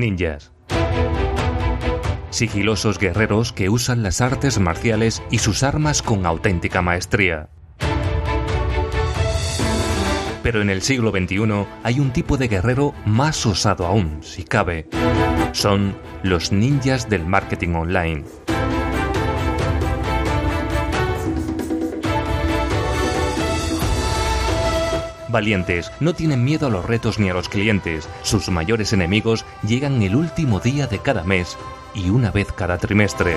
ninjas. Sigilosos guerreros que usan las artes marciales y sus armas con auténtica maestría. Pero en el siglo XXI hay un tipo de guerrero más osado aún, si cabe. Son los ninjas del marketing online. Valientes, no tienen miedo a los retos ni a los clientes. Sus mayores enemigos llegan el último día de cada mes y una vez cada trimestre.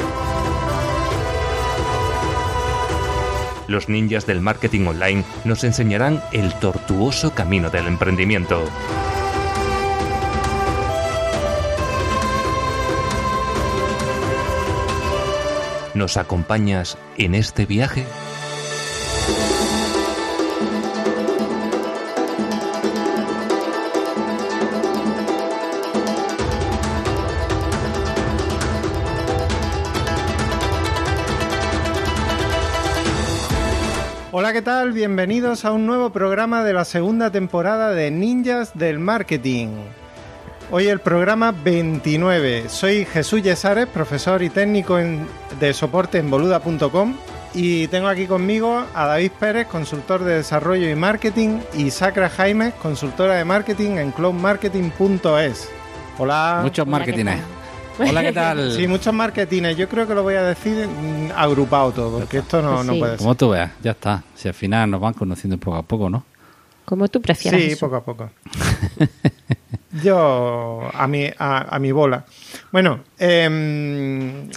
Los ninjas del marketing online nos enseñarán el tortuoso camino del emprendimiento. ¿Nos acompañas en este viaje? Hola, ¿qué tal? Bienvenidos a un nuevo programa de la segunda temporada de Ninjas del Marketing. Hoy el programa 29. Soy Jesús Yesares, profesor y técnico en- de soporte en boluda.com y tengo aquí conmigo a David Pérez, consultor de desarrollo y marketing y Sacra Jaime, consultora de marketing en cloudmarketing.es. Hola. Muchos Hola, ¿qué marketines. tal? Hola, ¿qué tal? Sí, muchos marketines. Yo creo que lo voy a decir mm, agrupado todo, porque esto no, Pues no puede ser. Como tú veas, ya está. Si al final nos van conociendo poco a poco, ¿no? Como tú prefieras. Sí, poco a poco. Yo a mi, a, a mi bola. Bueno, em,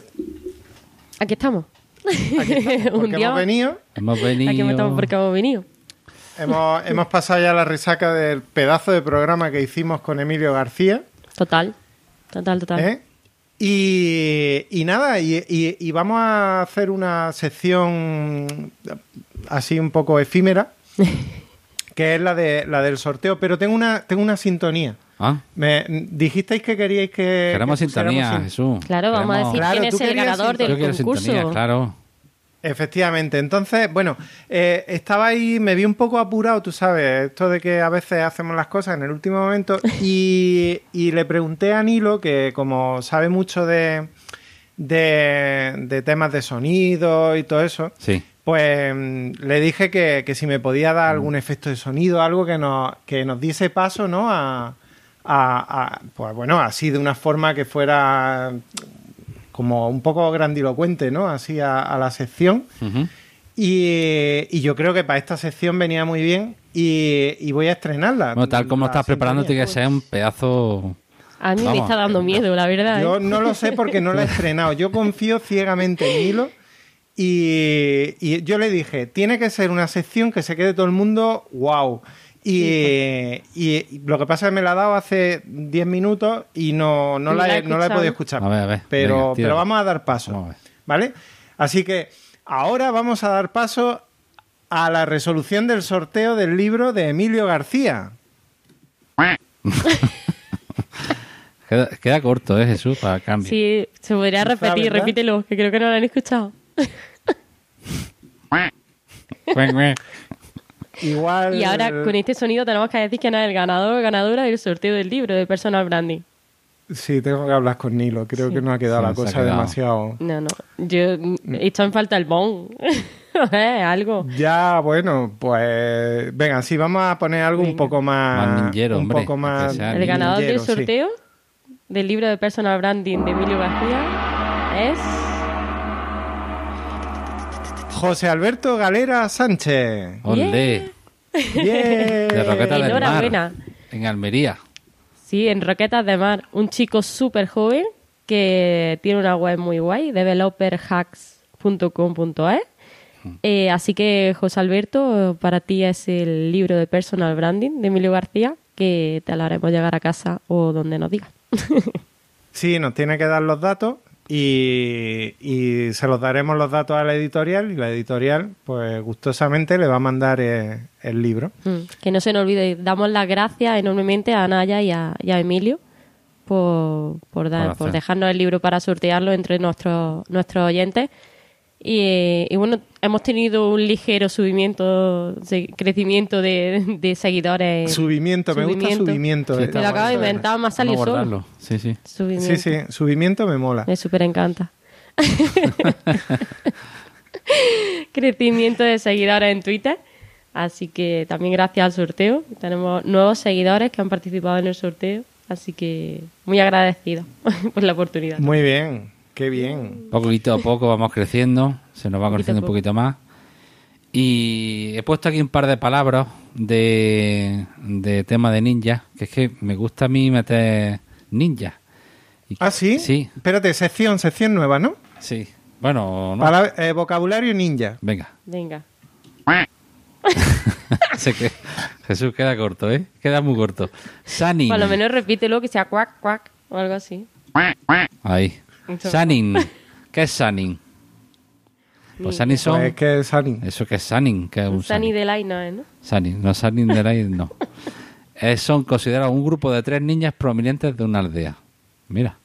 Aquí estamos. aquí estamos, Un porque día hemos venido, Hemos venido... Aquí estamos porque hemos venido. hemos, hemos pasado ya la resaca del pedazo de programa que hicimos con Emilio García. Total. Total, total. ¿eh? Y, y nada, y, y- y vamos a hacer una sección así un poco efímera, que es la, de, la del sorteo, pero tengo una, tengo una sintonía. Ah, Me dijisteis que queríais que... queremos que sintonía, sin- Jesús. Claro, vamos a decir Claro, quién es el ganador del concurso. sintonía, claro. Efectivamente. Entonces, bueno, eh, estaba ahí, me vi un poco apurado, tú sabes, esto de que a veces hacemos las cosas en el último momento, y, y le pregunté a Nilo, que como sabe mucho de, de, de temas de sonido y todo eso, Sí. pues mm, le dije que, que si me podía dar algún Mm. efecto de sonido, algo que nos, que nos diese paso, ¿no? A, a- a- pues bueno, así de una forma que fuera como un poco grandilocuente, ¿no? Así a, a la sección. Y, y yo creo que para esta sección venía muy bien y, y voy a estrenarla. Bueno, tal como estás preparando, tiene que ser un pedazo... A mí me está dando miedo, la verdad. Yo ¿eh? no lo sé porque no la he estrenado. Yo confío ciegamente en Hilo y, y yo le dije, tiene que ser una sección que se quede todo el mundo wow. Y, y lo que pasa es que me la ha dado hace 10 minutos y no, no, la, la he, no la he podido escuchar. A ver, a ver, Pero, venga, pero vamos a dar paso. Vamos a ver. ¿Vale? Así que ahora vamos a dar paso a la resolución del sorteo del libro de Emilio García. Queda, queda corto, ¿eh, Jesús? Para cambio. Sí, se podría repetir, ¿verdad? repítelo, que creo que no lo han escuchado. Igual. Y ahora con este sonido tenemos que decir que no es el ganador o ganadora del sorteo del libro de Personal Branding. Sí, tengo que hablar con Nilo. Creo que no ha quedado Sí, la cosa quedado. demasiado. No, no. Yo he hecho en falta el bon. Eh, algo. Ya, bueno, pues. Venga, sí, vamos a poner algo un poco más. Más ninjero, un hombre, poco que más. sea El ganador del sí. sorteo del libro de Personal Branding de Emilio García es... José Alberto Galera Sánchez. Olé. Bien. De del. Mar. En Almería. Sí, en Roquetas de Mar. Un chico súper joven que tiene una web muy guay, developerhacks.com.es. Eh, así que, José Alberto, para ti es el libro de Personal Branding de Emilio García, que te lo haremos llegar a casa o donde nos digas. Sí, nos tiene que dar los datos y, y se los daremos los datos a la editorial y la editorial, pues gustosamente le va a mandar eh, el libro. Mm, que no se nos olvide, damos las gracias enormemente a Naya y a, y a Emilio por, por, dar- dejarnos el libro para sortearlo entre nuestros, nuestros oyentes. Y, y bueno, hemos tenido un ligero subimiento, de- crecimiento de, de seguidores. Subimiento, me gusta subimiento. Sí, eh. Me lo acabo de inventar, me ha salido Vamos a solo. guardarlo. Sí, sí. Subimiento. Sí, sí, subimiento me mola. Me súper encanta. Crecimiento de seguidores en Twitter. Así que también gracias al sorteo. Tenemos nuevos seguidores que han participado en el sorteo. Así que muy agradecido por la oportunidad. Muy bien, qué bien. Poquito a poco vamos creciendo, se nos va conociendo un poquito más. Y he puesto aquí un par de palabras de, de tema de ninja, que es que me gusta a mí meter ninja. Y- ¿Ah, sí? Sí, Espérate, sección, sección nueva, ¿no? sí. Bueno, no. Palab- eh, vocabulario ninja. Venga. Venga. Sé que Jesús queda corto, ¿eh? Queda muy corto. Sunning. Por lo menos repítelo que sea cuac, cuac o algo así. Ahí. Sunning. ¿Qué es sunning? Pues sunning son... Pues es que es Sunny. ¿Eso qué es sunning? ¿Qué es un Un Sunny sunning? Delight no es, ¿no? Sunning, no Sunning de Light, no. Eh, son considerados un grupo de tres niñas prominentes de una aldea. Mira,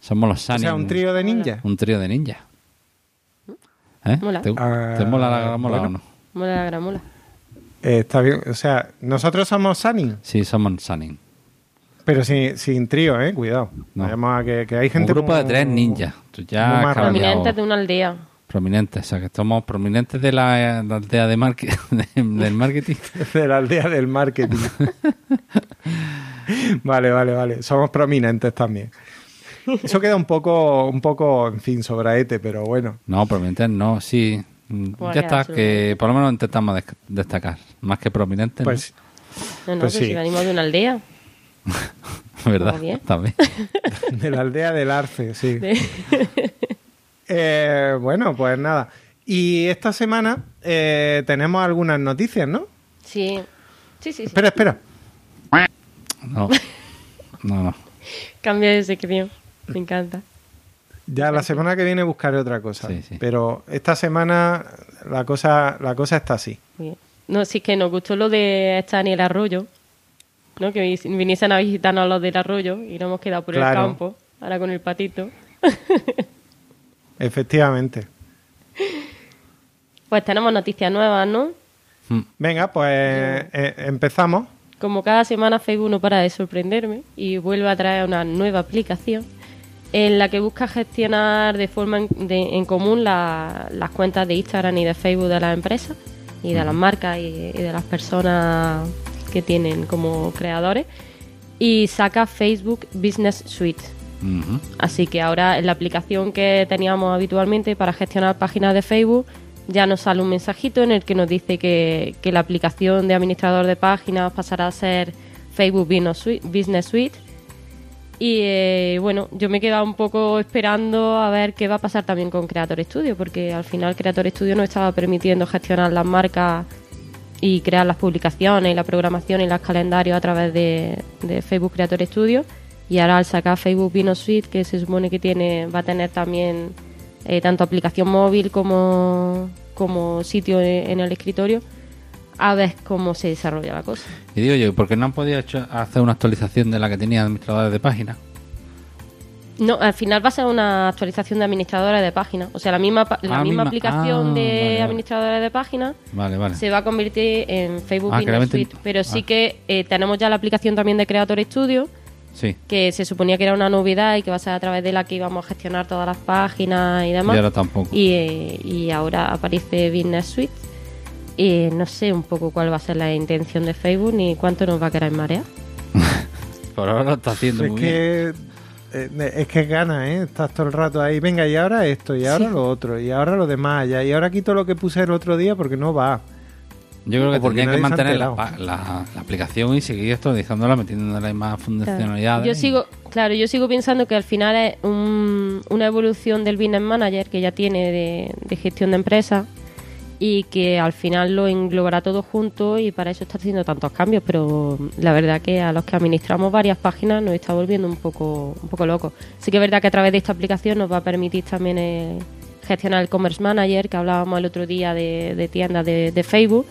somos los O Sunning. sea, un trío de ninja. Un trío de ninjas. ¿Eh? Mola. ¿Te, Ah, te mola la gramola bueno. o no? Mola la gramola. Eh, está bien, o sea, nosotros somos Sunny, Sí, somos Sunning. Pero sin, sin trío, ¿eh? Cuidado. No. Vayamos a que, que hay gente un grupo de tres ninjas. Ya. Prominentes de una aldea. Prominentes, o sea, que somos prominentes de la, la aldea de marque- de- del marketing. de la aldea del marketing. vale, vale, vale. Somos prominentes también. Eso queda un poco, un poco, en fin, sobraete, pero bueno. No, prominentes no, sí. Mm, Pues ya está, que por lo menos intentamos des- destacar. Más que prominentes, Pues No, no, Pues que sí. si venimos de una aldea. ¿verdad? Bien. También. de la aldea del Arce, sí. De- Eh, bueno, pues nada. Y esta semana eh, tenemos algunas noticias, ¿no? Sí. Sí, sí, sí. Espera, espera. No, no, no. Cambia de sección. Me encanta. Ya la semana que viene buscaré otra cosa. Sí, sí. Pero esta semana la cosa, la cosa está así. Bien. No, sí que nos gustó lo de estar en el arroyo, ¿no? Que viniesen a visitarnos los del arroyo y nos hemos quedado por Claro. el campo, ahora con el patito. Efectivamente. Pues tenemos noticias nuevas, ¿no? Mm. Venga, pues eh, empezamos. Como cada semana Facebook no para de sorprenderme y vuelve a traer una nueva aplicación en la que busca gestionar de forma en, de- en común la- las cuentas de Instagram y de Facebook de las empresas y de las marcas y, y de las personas que tienen como creadores y saca Facebook Business Suite. Así que ahora en la aplicación que teníamos habitualmente para gestionar páginas de Facebook ya nos sale un mensajito en el que nos dice que, que la aplicación de administrador de páginas pasará a ser Facebook Business Suite. Y eh, bueno, yo me he quedado un poco esperando a ver qué va a pasar también con Creator Studio, porque al final Creator Studio nos estaba permitiendo gestionar las marcas y crear las publicaciones y la programación y los calendarios a través de, de Facebook Creator Studio. Y ahora al sacar Facebook Vino Suite, que se supone que tiene va a tener también eh, tanto aplicación móvil como, como sitio en, en el escritorio, a ver cómo se desarrolla la cosa. Y digo yo, ¿por qué no han podido hacer una actualización de la que tenía administradores de páginas? No, al final va a ser una actualización de administradores de páginas. O sea, la misma, pa- la Ah, misma misma- aplicación ah, de vale, vale. administradores de páginas Vale, vale. se va a convertir en Facebook Ah, Business Suite. Pero sí que eh, tenemos ya la aplicación también de Creator Studio, Sí. que se suponía que era una novedad y que va a ser a través de la que íbamos a gestionar todas las páginas y Y demás. ahora tampoco. Y, eh, y ahora aparece Business Suite. Y no sé un poco cuál va a ser la intención de Facebook ni cuánto nos va a querer marear. Por ahora lo está haciendo Es muy bien. que, es que gana, ¿eh? Estás todo el rato ahí. Venga, y ahora esto, y ahora Sí. lo otro, y ahora lo demás, ya, y ahora quito lo que puse el otro día porque no va. Yo creo que o porque tendría que mantener la, aplicación y seguir actualizándola, metiéndole más funcionalidades. Yo sigo, claro, yo sigo pensando que al final es un- una evolución del Business Manager que ya tiene de, de gestión de empresas y que al final lo englobará todo junto y para eso está haciendo tantos cambios, pero la verdad que a los que administramos varias páginas nos está volviendo un poco, un poco locos. Sí que es verdad que a través de esta aplicación nos va a permitir también eh, gestionar el Commerce Manager que hablábamos el otro día de, de tiendas de, de Facebook.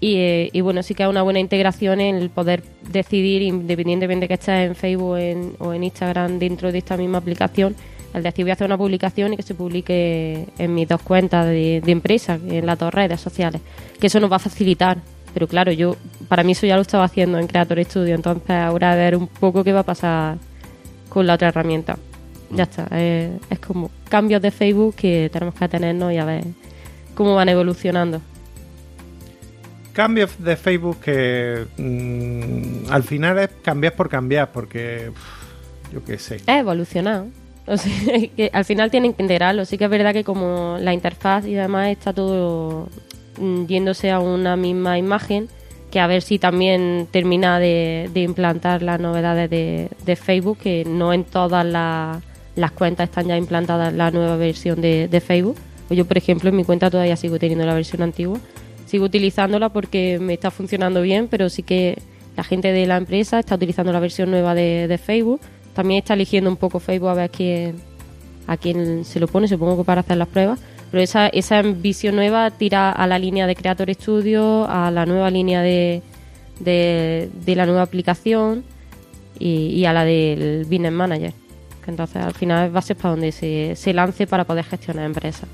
Y, eh, y bueno, sí que hay una buena integración en el poder decidir, independientemente que estés en Facebook en- o en Instagram dentro de esta misma aplicación, El decir voy a hacer una publicación y que se publique en mis dos cuentas de, de empresa, en las dos redes sociales. Que eso nos va a facilitar. Pero claro, yo para mí eso ya lo estaba haciendo en Creator Studio, entonces ahora a ver un poco qué va a pasar con la otra herramienta. Ya está, eh, es como cambios de Facebook que tenemos que tenernos y a ver cómo van evolucionando. Cambios de Facebook que mm, al final es cambiar por cambiar, porque yo qué sé. Es evolucionado. Al final tienen que integrarlo. Sí que es verdad que como la interfaz y demás está todo mm, yéndose a una misma imagen, que a ver si también termina de, implantar las novedades de, Facebook, que no en todas la- las cuentas están ya implantadas la nueva versión de, de Facebook. Pues yo, por ejemplo, en mi cuenta todavía sigo teniendo la versión antigua. Sigo utilizándola porque me está funcionando bien, pero sí que la gente de la empresa está utilizando la versión nueva de Facebook. También está eligiendo un poco Facebook a ver quién, a quién se lo pone, supongo que para hacer las pruebas. Pero esa, esa visión nueva tira a la línea de Creator Studio, a la nueva línea de, de, de la nueva aplicación y, y a la del Business Manager. Que entonces al final va a ser para donde se, se lance para poder gestionar empresas.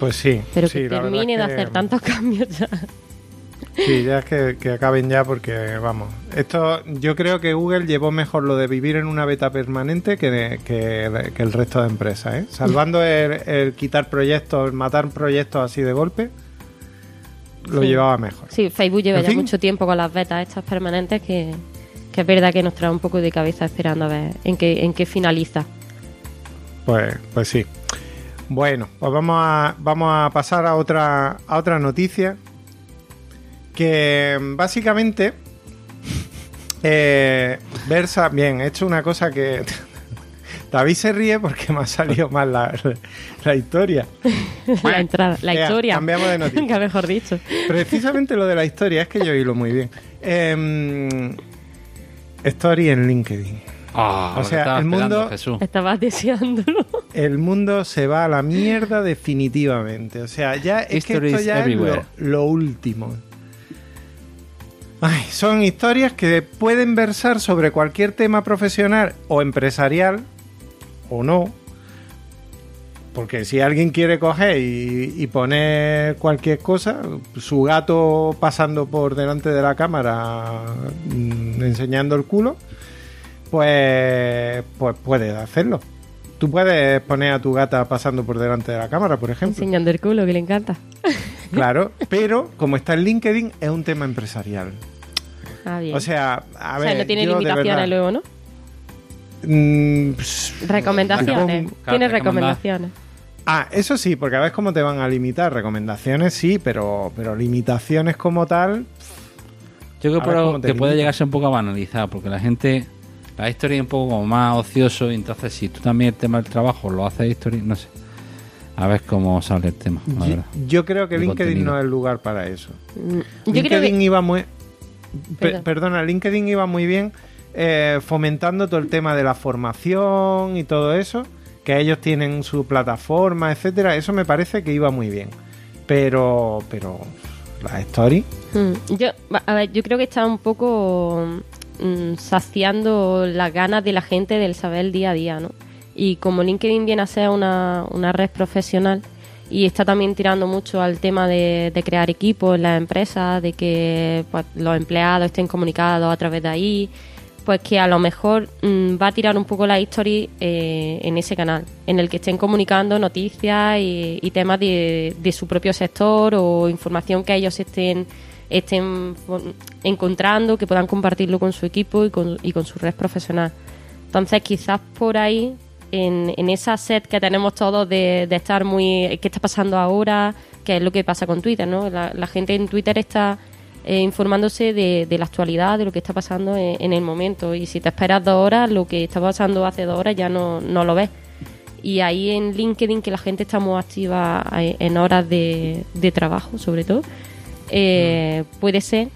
Pues sí. Pero sí, que la verdad termine de que- hacer tantos cambios ya. Sí, ya es que, que acaben ya porque, vamos, esto yo creo que Google llevó mejor lo de vivir en una beta permanente que, de- que, que el resto de empresas, ¿eh? Salvando el, el quitar proyectos, el matar proyectos así de golpe, lo Sí. llevaba mejor. Sí, Facebook lleva En ya fin. mucho tiempo con las betas estas permanentes que, que es verdad que nos trae un poco de cabeza esperando a ver en qué, en qué finaliza. Pues, pues sí. Bueno, pues vamos a, vamos a pasar a otra, a otra noticia. Que básicamente eh, versa. Bien, he hecho una cosa que. David se ríe porque me ha salido mal la, la historia. la entrada, la historia. cambiamos de noticia. que mejor dicho. Precisamente lo de la historia, es que yo hilo muy bien. Em, story en LinkedIn. Ah, O sea, el mundo- Jesús. Estabas deseándolo. el mundo se va a la mierda definitivamente. O sea, ya es que esto ya es lo, lo último. Ay, son historias que pueden versar sobre cualquier tema profesional o empresarial, o no. Porque si alguien quiere coger y, poner cualquier cosa, su gato pasando por delante de la cámara mm, enseñando el culo, pues, pues puede hacerlo. Tú puedes poner a tu gata pasando por delante de la cámara, por ejemplo. Enseñando el culo, que le encanta. Claro, pero como está en LinkedIn, es un tema empresarial. Ah, bien. O sea, a O ver. sea, no tiene limitaciones luego, ¿no? mm, Recomendaciones. Claro, Tiene recomendaciones. Ah, eso sí, porque a ver cómo te van a limitar. Recomendaciones sí, pero, pero limitaciones como tal. Yo creo pero que puede llegarse un poco a banalizar, porque la gente, la historia es un poco como más ocioso, y entonces si tú también el tema del trabajo lo haces historia, no sé. A ver cómo sale el tema, la Yo, creo que El LinkedIn contenido. no es el lugar para eso. Mm, Yo creo LinkedIn que... iba muy. Perdón. perdona, LinkedIn iba muy bien eh, fomentando todo el tema de la formación y todo eso. Que ellos tienen su plataforma, etcétera. Eso me parece que iba muy bien. Pero, pero la story. Mm, Yo, a ver, yo creo que está un poco mm, saciando las ganas de la gente del saber el día a día, ¿no? Y como LinkedIn viene a ser una, una red profesional y está también tirando mucho al tema de, de crear equipos en las empresas, de que pues, los empleados estén comunicados a través de ahí, pues que a lo mejor mm, va a tirar un poco la history eh, en ese canal, en el que estén comunicando noticias y, y temas de, de su propio sector o información que ellos estén estén encontrando, que puedan compartirlo con su equipo y con, y con su red profesional. Entonces, quizás por ahí, en, en esa set que tenemos todos de, de estar muy. ¿Qué está pasando ahora? ¿Qué es lo que pasa con Twitter? ¿no? La, la gente en Twitter está eh, informándose de, de la actualidad, de lo que está pasando en, en el momento. Y si te esperas dos horas, lo que está pasando hace dos horas ya no, no lo ves. Y ahí en LinkedIn, que la gente está muy activa eh, en horas de, de trabajo, sobre todo, eh, puede ser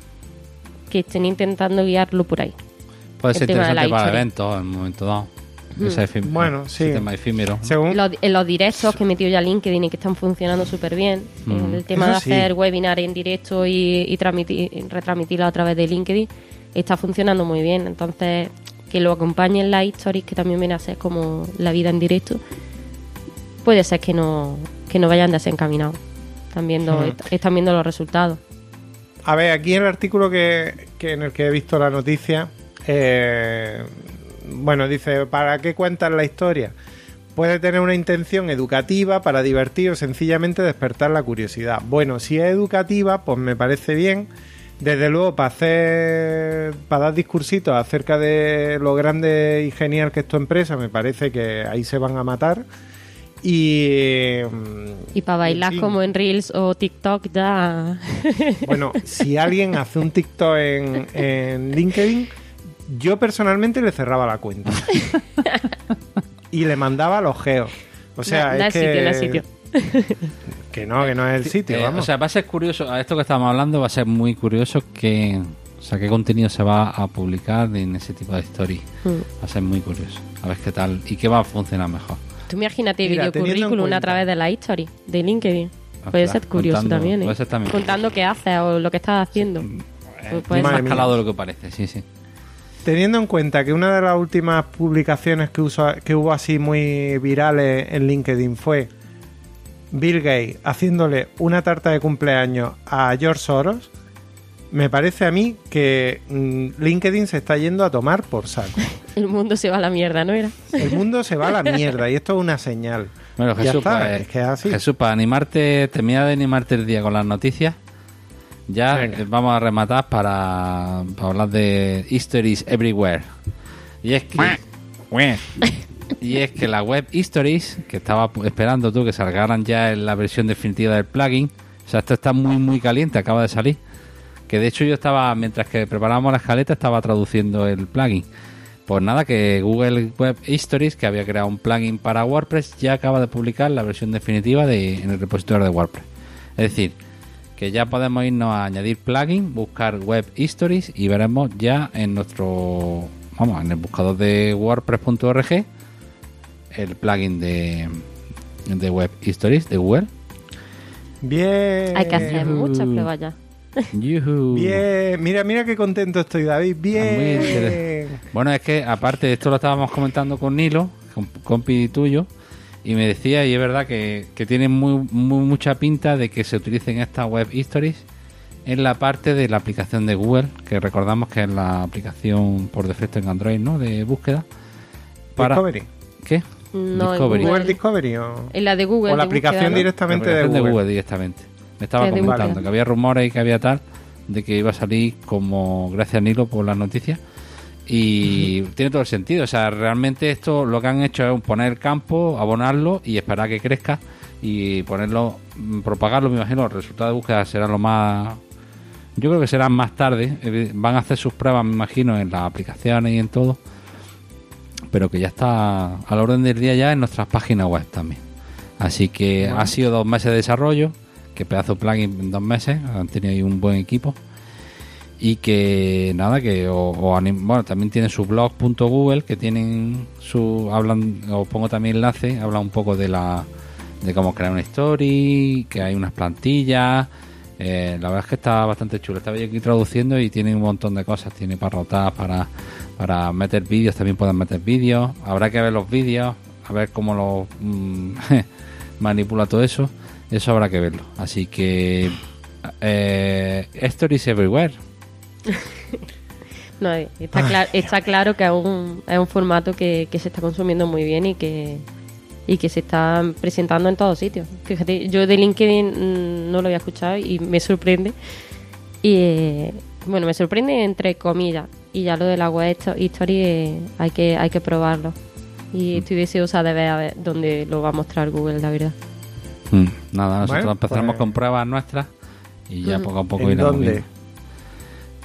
que estén intentando guiarlo por ahí. Puede el ser interesante para historia. eventos en un momento dado. Mm. Ese Bueno, ese sí. tema efímero. Según, Los, en los directos que metió ya LinkedIn y que están funcionando súper bien. Mm. El tema Eso de sí. hacer webinar en directo y, y transmitir, retransmitirlo a través de LinkedIn está funcionando muy bien. Entonces, que lo acompañen las stories, que también viene a ser como la vida en directo, puede ser que no, que no vayan desencaminados. Están viendo, est- están viendo los resultados. A ver, aquí en el artículo que, que en el que he visto la noticia, eh, bueno, dice, ¿para qué cuentas la historia? Puede tener una intención educativa para divertir o sencillamente despertar la curiosidad. Bueno, si es educativa, pues me parece bien. Desde luego, para hacer, para dar discursitos acerca de lo grande y genial que es tu empresa, me parece que ahí se van a matar. Y, Y para bailar sí. como en Reels o TikTok ya... Bueno, si alguien hace un TikTok en, en LinkedIn, yo personalmente le cerraba la cuenta. y le mandaba los geos. O sea, es que... sitio, no es sitio. Que no, que no es el sitio, Eh, vamos. o sea, va a ser curioso, a esto que estamos hablando va a ser muy curioso que, o sea, qué contenido se va a publicar en ese tipo de stories. Mm. Va a ser muy curioso. A ver qué tal y qué va a funcionar mejor. Tú imagínate Mira, video teniendo en currículum a través de la history de LinkedIn. Puede Ostras, ser curioso contando- también, ¿eh? puede ser también. Contando qué haces o lo que estás haciendo. Eh, Pues puede más escalado de lo que parece, sí, sí. Teniendo en cuenta que una de las últimas publicaciones que, uso- que hubo así muy virales en LinkedIn fue Bill Gates haciéndole una tarta de cumpleaños a George Soros, me parece a mí que mm, LinkedIn se está yendo a tomar por saco. El mundo se va a la mierda, ¿no era? El mundo se va a la mierda y esto es una señal. Bueno, Jesús, está, pues, es que es así. Jesús, para animarte, termina de animarte el día con las noticias. Ya Venga. vamos a rematar para, para hablar de Histories Everywhere. Y es que. y es que la web Histories, que estaba esperando tú que salgaran ya en la versión definitiva del plugin, o sea, esto está muy, muy caliente, acaba de salir. Que de hecho yo estaba, mientras que preparábamos la escaleta, estaba traduciendo el plugin. Pues nada, que Google Web Histories, que había creado un plugin para WordPress, ya acaba de publicar la versión definitiva de, en el repositorio de WordPress. Es decir, que ya podemos irnos a añadir plugin, buscar Web Histories y veremos ya en nuestro, vamos, en el buscador de WordPress.org el plugin de, de Web Histories de Google. Bien. Hay que hacer muchas pruebas ya. Bien. Mira, mira qué contento estoy, David. Ah. Bien. Bueno, es que aparte de esto lo estábamos comentando con Nilo, con compi tuyo, y me decía, y es verdad que, que tiene muy, muy mucha pinta de que se utilicen estas web histories en la parte de la aplicación de Google, que recordamos que es la aplicación por defecto en Android, ¿no? De búsqueda. Discovery. ¿Qué? No, Discovery. Google. Discovery o, En la de Google. o la búsqueda, aplicación directamente La de Google. directamente. Me estaba es comentando que había rumores y que había tal de que iba a salir como gracias a Nilo por las noticias y tiene todo el sentido. O sea, realmente esto lo que han hecho es poner el campo, abonarlo y esperar a que crezca y ponerlo, mm, propagarlo. Me imagino, los resultados de búsqueda serán lo más. Yo creo que serán más tarde. Eh, Van a hacer sus pruebas, me imagino, en las aplicaciones y en todo. Pero que ya está a la orden del día ya en nuestras páginas web también. Así que ha sido dos meses de desarrollo. Que pedazo plugin en dos meses. Han tenido ahí un buen equipo. Y que nada, que o, o bueno, también tiene su blog.google que tienen su hablan os pongo también enlace, habla un poco de la de cómo crear una story, que hay unas plantillas, eh, la verdad es que está bastante chulo. Estaba yo aquí traduciendo y tiene un montón de cosas, tiene para rotar, para para meter vídeos, también pueden meter vídeos, habrá que ver los vídeos, a ver cómo lo mm, manipula todo eso, eso habrá que verlo. Así que eh, stories everywhere. No, está, está claro que es un, es un formato que, que se está consumiendo muy bien y que, y que se está presentando en todos sitios. Fíjate, yo de LinkedIn mm, no lo había escuchado y me sorprende. Y eh, bueno, me sorprende entre comillas. Y ya lo de la web histo- history eh, hay que hay que probarlo. Y estoy deseosa de ver a ver dónde lo va a mostrar Google, la verdad. Mm, Nada, nosotros Bueno, empezaremos pues- con pruebas nuestras y ya Mm. poco a poco ¿En iremos dónde? viendo.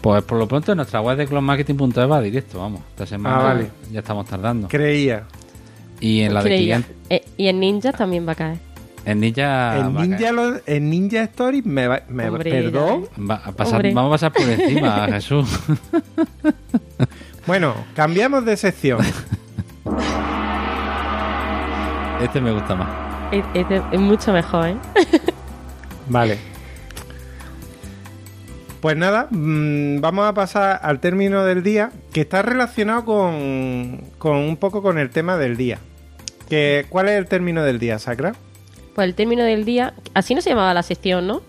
Pues por lo pronto en nuestra web de cloudmarketing.es va directo, vamos. Esta semana Ah, vale. ya estamos tardando. Creía. Y en la de Creía. Eh, y en Ninja también va a caer. en Ninja, en, a Ninja lo- en Ninja Story me, va- me Hombre, perdón. Va a pasar- vamos a pasar por encima, Jesús. Bueno, cambiamos de sección. Este me gusta más. Es, es- es mucho mejor, ¿eh? Vale. Pues nada, mm, vamos a pasar al término del día, que está relacionado con, con un poco con el tema del día. Que, ¿Cuál es el término del día, Sacra? Pues el término del día, así no se llamaba la sección, ¿no?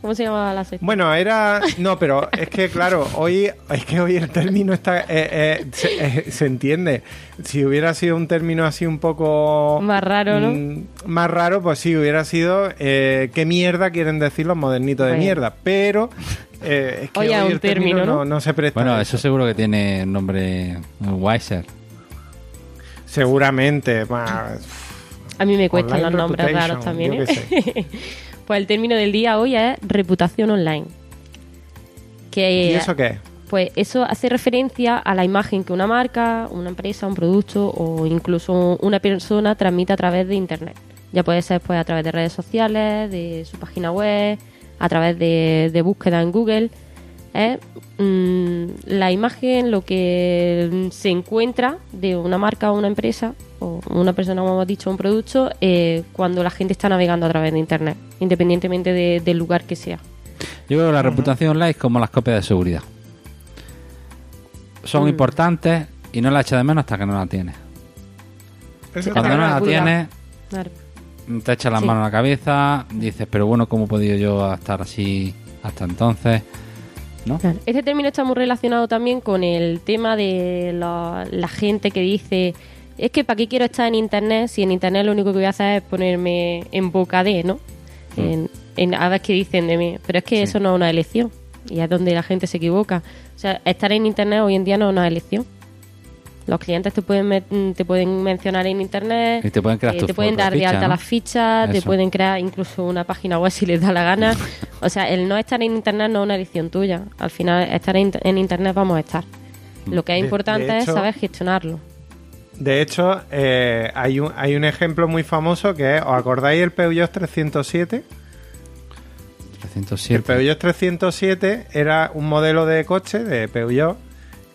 ¿Cómo se llamaba la sección? Bueno, era. No, pero es que, claro, hoy es que hoy el término está. eh, eh, se, eh, se entiende. Si hubiera sido un término así un poco. Más raro, ¿no? mm, más raro, pues sí, hubiera sido. ¿Qué mierda quieren decir los modernitos de Bueno. mierda? Pero. Eh, es que Oye, hoy un el término término, no, ¿no? no se presta. Bueno, a eso seguro que tiene nombre Wiser. Seguramente. más- A mí me cuestan Online los nombres raros también. ¿eh? pues el término del día hoy es reputación online. Que, ¿Y eso qué es? Pues eso hace referencia a la imagen que una marca, una empresa, un producto o incluso una persona transmite a través de Internet. Ya puede ser pues a través de redes sociales, de su página web, a través de, de búsqueda en Google. Es mm, la imagen, lo que se encuentra de una marca o una empresa o una persona, como hemos dicho, un producto, eh, cuando la gente está navegando a través de Internet, independientemente de- del lugar que sea. Yo creo que la reputación online es como las copias de seguridad. Son Mm. importantes y no la echas de menos hasta que no la tienes. Cuando no la tienes. Te echas las Sí. manos a la cabeza, dices, pero bueno, ¿cómo he podido yo estar así hasta entonces? ¿No? Claro. Este término está muy relacionado también con el tema de la, la gente que dice es que para qué quiero estar en internet si en internet lo único que voy a hacer es ponerme en boca de, ¿no? En, en- a ver qué dicen de mí. Pero es que Sí. eso no es una elección. Y es donde la gente se equivoca. O sea, estar en internet hoy en día no es una elección. Los clientes te pueden met- te pueden mencionar en internet, Y te pueden crear eh, te pueden dar de alta ¿no? las fichas, te pueden crear incluso una página web si les da la gana. O sea, el no estar en internet no es una elección tuya. Al final, estar en, en internet vamos a estar. Lo que es De- importante de es saber gestionarlo. De hecho, eh, hay, un, hay un ejemplo muy famoso que es, ¿os acordáis el Peugeot 307? El 307. Peugeot 307 era un modelo de coche de Peugeot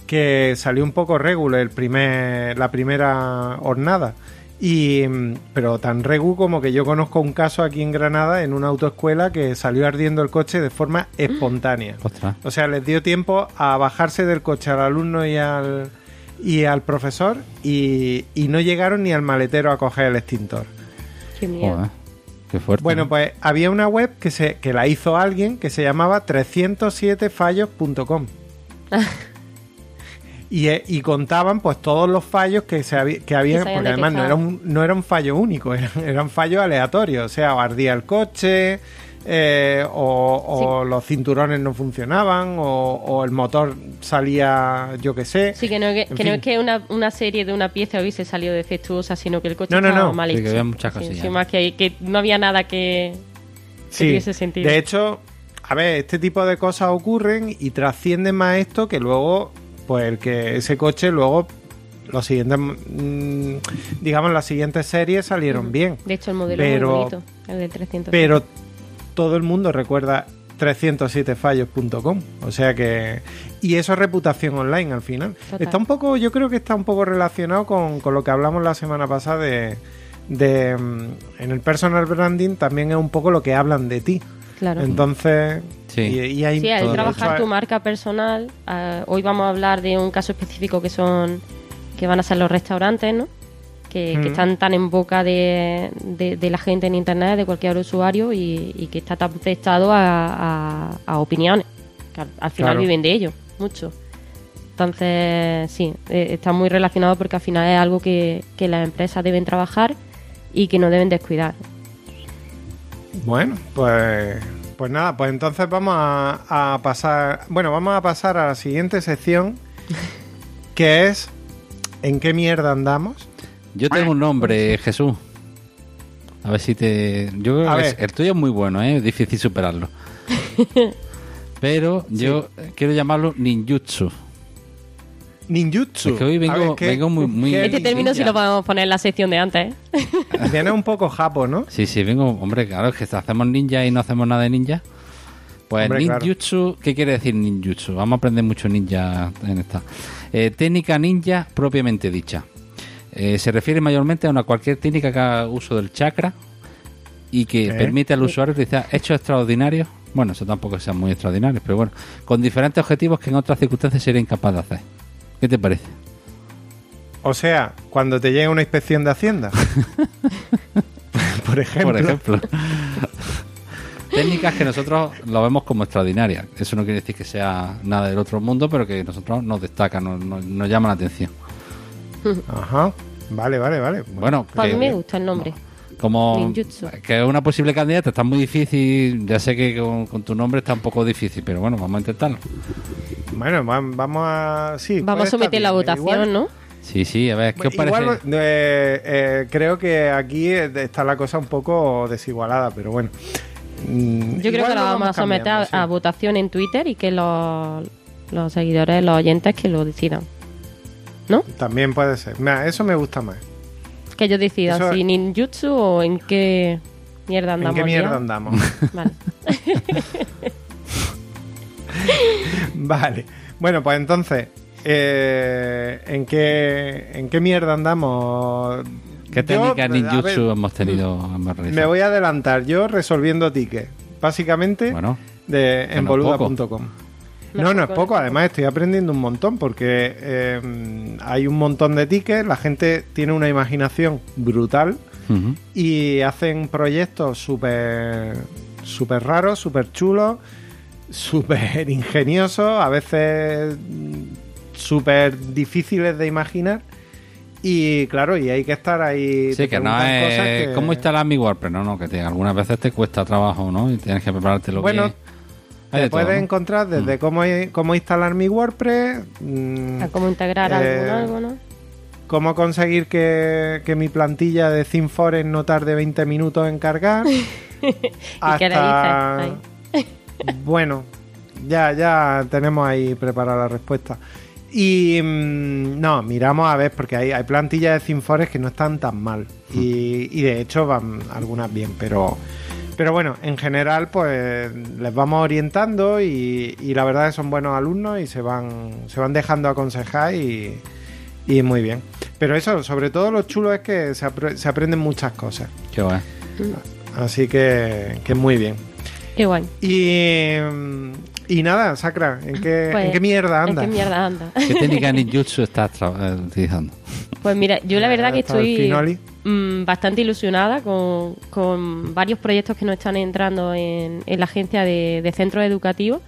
que salió un poco regular el primer, la primera hornada. Y, mm, pero tan regu como que yo conozco un caso aquí en Granada en una autoescuela que salió ardiendo el coche de forma espontánea. Ostras. O sea, les dio tiempo a bajarse del coche al alumno y al, y al profesor y, y no llegaron ni al maletero a coger el extintor. Qué miedo. Qué fuerte. Bueno, ¿no? pues había una web que, se, que la hizo alguien que se llamaba 307fallos.com. Y, eh, y contaban pues todos los fallos que se había, que habían, porque además no era, un, no era un fallo único, eran, eran fallos aleatorios, o sea, o ardía el coche, eh, o, o los cinturones no funcionaban, o, o el motor salía, yo qué sé. Sí, que no, que, no es que una, una serie de una pieza hubiese salido defectuosa, sino que el coche No, no, estaba no. mal Sí, hecho. que había muchas Sí, cosillas. sí, más que, que no había nada que, que Sí, tuviese sentido. de hecho, a ver, este tipo de cosas ocurren y trascienden más esto que luego, pues el que ese coche luego, los siguientes, mm, digamos, las siguientes series salieron bien. De hecho, el modelo Pero- es muy bonito, el del 300. Pero todo el mundo recuerda 307fallos.com, o sea que... Y eso es reputación online al final. Total. Está un poco, yo creo que está un poco relacionado con, con lo que hablamos la semana pasada de... de, mm, en el personal branding también es un poco lo que hablan de ti. claro. Entonces, Sí. y, y hay Sí, al todo. trabajar hecho, tu marca personal, eh, hoy vamos a hablar de un caso específico que son que van a ser los restaurantes, ¿no? Que, que Mm. están tan en boca de, de- de la gente en internet, de cualquier usuario, y, y que está tan prestado a, a- a opiniones, que al, al final Claro. viven de ello, mucho. Entonces, sí, eh, está muy relacionado porque al final es algo que, que las empresas deben trabajar y que no deben descuidar. Bueno, pues, pues nada, pues entonces vamos a, a pasar, bueno, vamos a pasar a la siguiente sección, que es ¿en qué mierda andamos? Yo tengo un nombre, Jesús. A ver si te. Yo creo A que el tuyo es muy bueno, ¿eh? Es difícil superarlo. Pero yo quiero llamarlo ninjutsu. Ninjutsu. Es que hoy vengo- ver, ¿qué- vengo muy- muy- qué- Este término sí lo podemos poner en la sección de antes, ¿eh? Viene un poco japo, ¿no? Sí, sí, vengo. Hombre, claro, es que hacemos ninja y no hacemos nada de ninja. Pues Hombre, claro. ninjutsu, ¿qué quiere decir ninjutsu? Vamos a aprender mucho ninja en esta. Eh, técnica ninja propiamente dicha. Eh, se refiere mayormente a una cualquier técnica que haga uso del chakra y que ¿Eh? permite al usuario realizar hechos extraordinarios. Bueno, eso tampoco sean muy extraordinarios, pero bueno, con diferentes objetivos que en otras circunstancias sería incapaz de hacer. ¿Qué te parece? O sea, cuando te llega una inspección de Hacienda. Por ejemplo. Por ejemplo. Técnicas que nosotros lo vemos como extraordinarias. Eso no quiere decir que sea nada del otro mundo, pero que nosotros nos destaca, nos, nos, nos llama la atención. Ajá. Vale, vale, vale. Bueno, Pues a mí me gusta el nombre. Como Ninjutsu. que es una posible candidata, está muy difícil. Ya sé que con, con tu nombre está un poco difícil, pero bueno, vamos a intentarlo. Bueno, va- vamos a. Sí, Vamos a someter la votación, Igual- ¿no? Sí, sí, a ver, ¿qué os parece? Igual, eh, eh, creo que aquí está la cosa un poco desigualada, pero bueno. Mm, Yo creo que la vamos a someter a, cambiando, sí. a votación en Twitter y que los, los seguidores, los oyentes que lo decidan. ¿No? También puede ser. Mira, eso me gusta más. Que decidan Eso- si ninjutsu o en qué mierda ¿En andamos. qué mierda ya. andamos? Vale. vale. Bueno, pues entonces, eh, ¿en, qué, ¿en qué mierda andamos? ¿Qué Yo, técnicas a ninjutsu ver, hemos tenido? hemos realizado? Me voy a adelantar yo resolviendo tickets. Básicamente, Bueno, de que en boluda.com. No, no es poco, además estoy aprendiendo un montón porque eh, hay un montón de tickets, la gente tiene una imaginación brutal y hacen proyectos súper súper raros, súper chulos, súper ingeniosos, a veces mm, súper difíciles de imaginar. Y claro, y hay que estar ahí. Sí, que no es... que- ¿Cómo instalar mi WordPress? No, no, que te- algunas veces te cuesta trabajo, ¿no? Y tienes que preparártelo Bueno, bien. Hay Te de todo, puedes ¿no? encontrar desde cómo, cómo instalar mi WordPress, mm, A cómo integrar Eh, algo ¿no? cómo conseguir que, que mi plantilla de ThemeForest no tarde 20 minutos en cargar. ¿Y qué le hasta... dices? Bueno, ya, ya tenemos ahí preparada la respuesta. Y mm, no, miramos a ver, porque hay, hay plantillas de ThemeForest que no están tan mal. Y, y de hecho van algunas bien, pero... Pero bueno, en general, pues les vamos orientando y, y la verdad es que son buenos alumnos y se van, se van dejando aconsejar y, y muy bien. Pero eso, sobre todo lo chulo es que se, apre- se aprenden muchas cosas. Qué guay. Así que, que muy bien. Qué guay. Y, y nada, Sacra, ¿en qué, Pues, ¿en qué mierda ¿En anda? qué mierda anda? ¿Qué técnica ninjutsu estás tra- eh, utilizando? Pues mira, yo la verdad que el estoy mm, bastante ilusionada con, con varios proyectos que nos están entrando en, en la agencia de, de centros educativos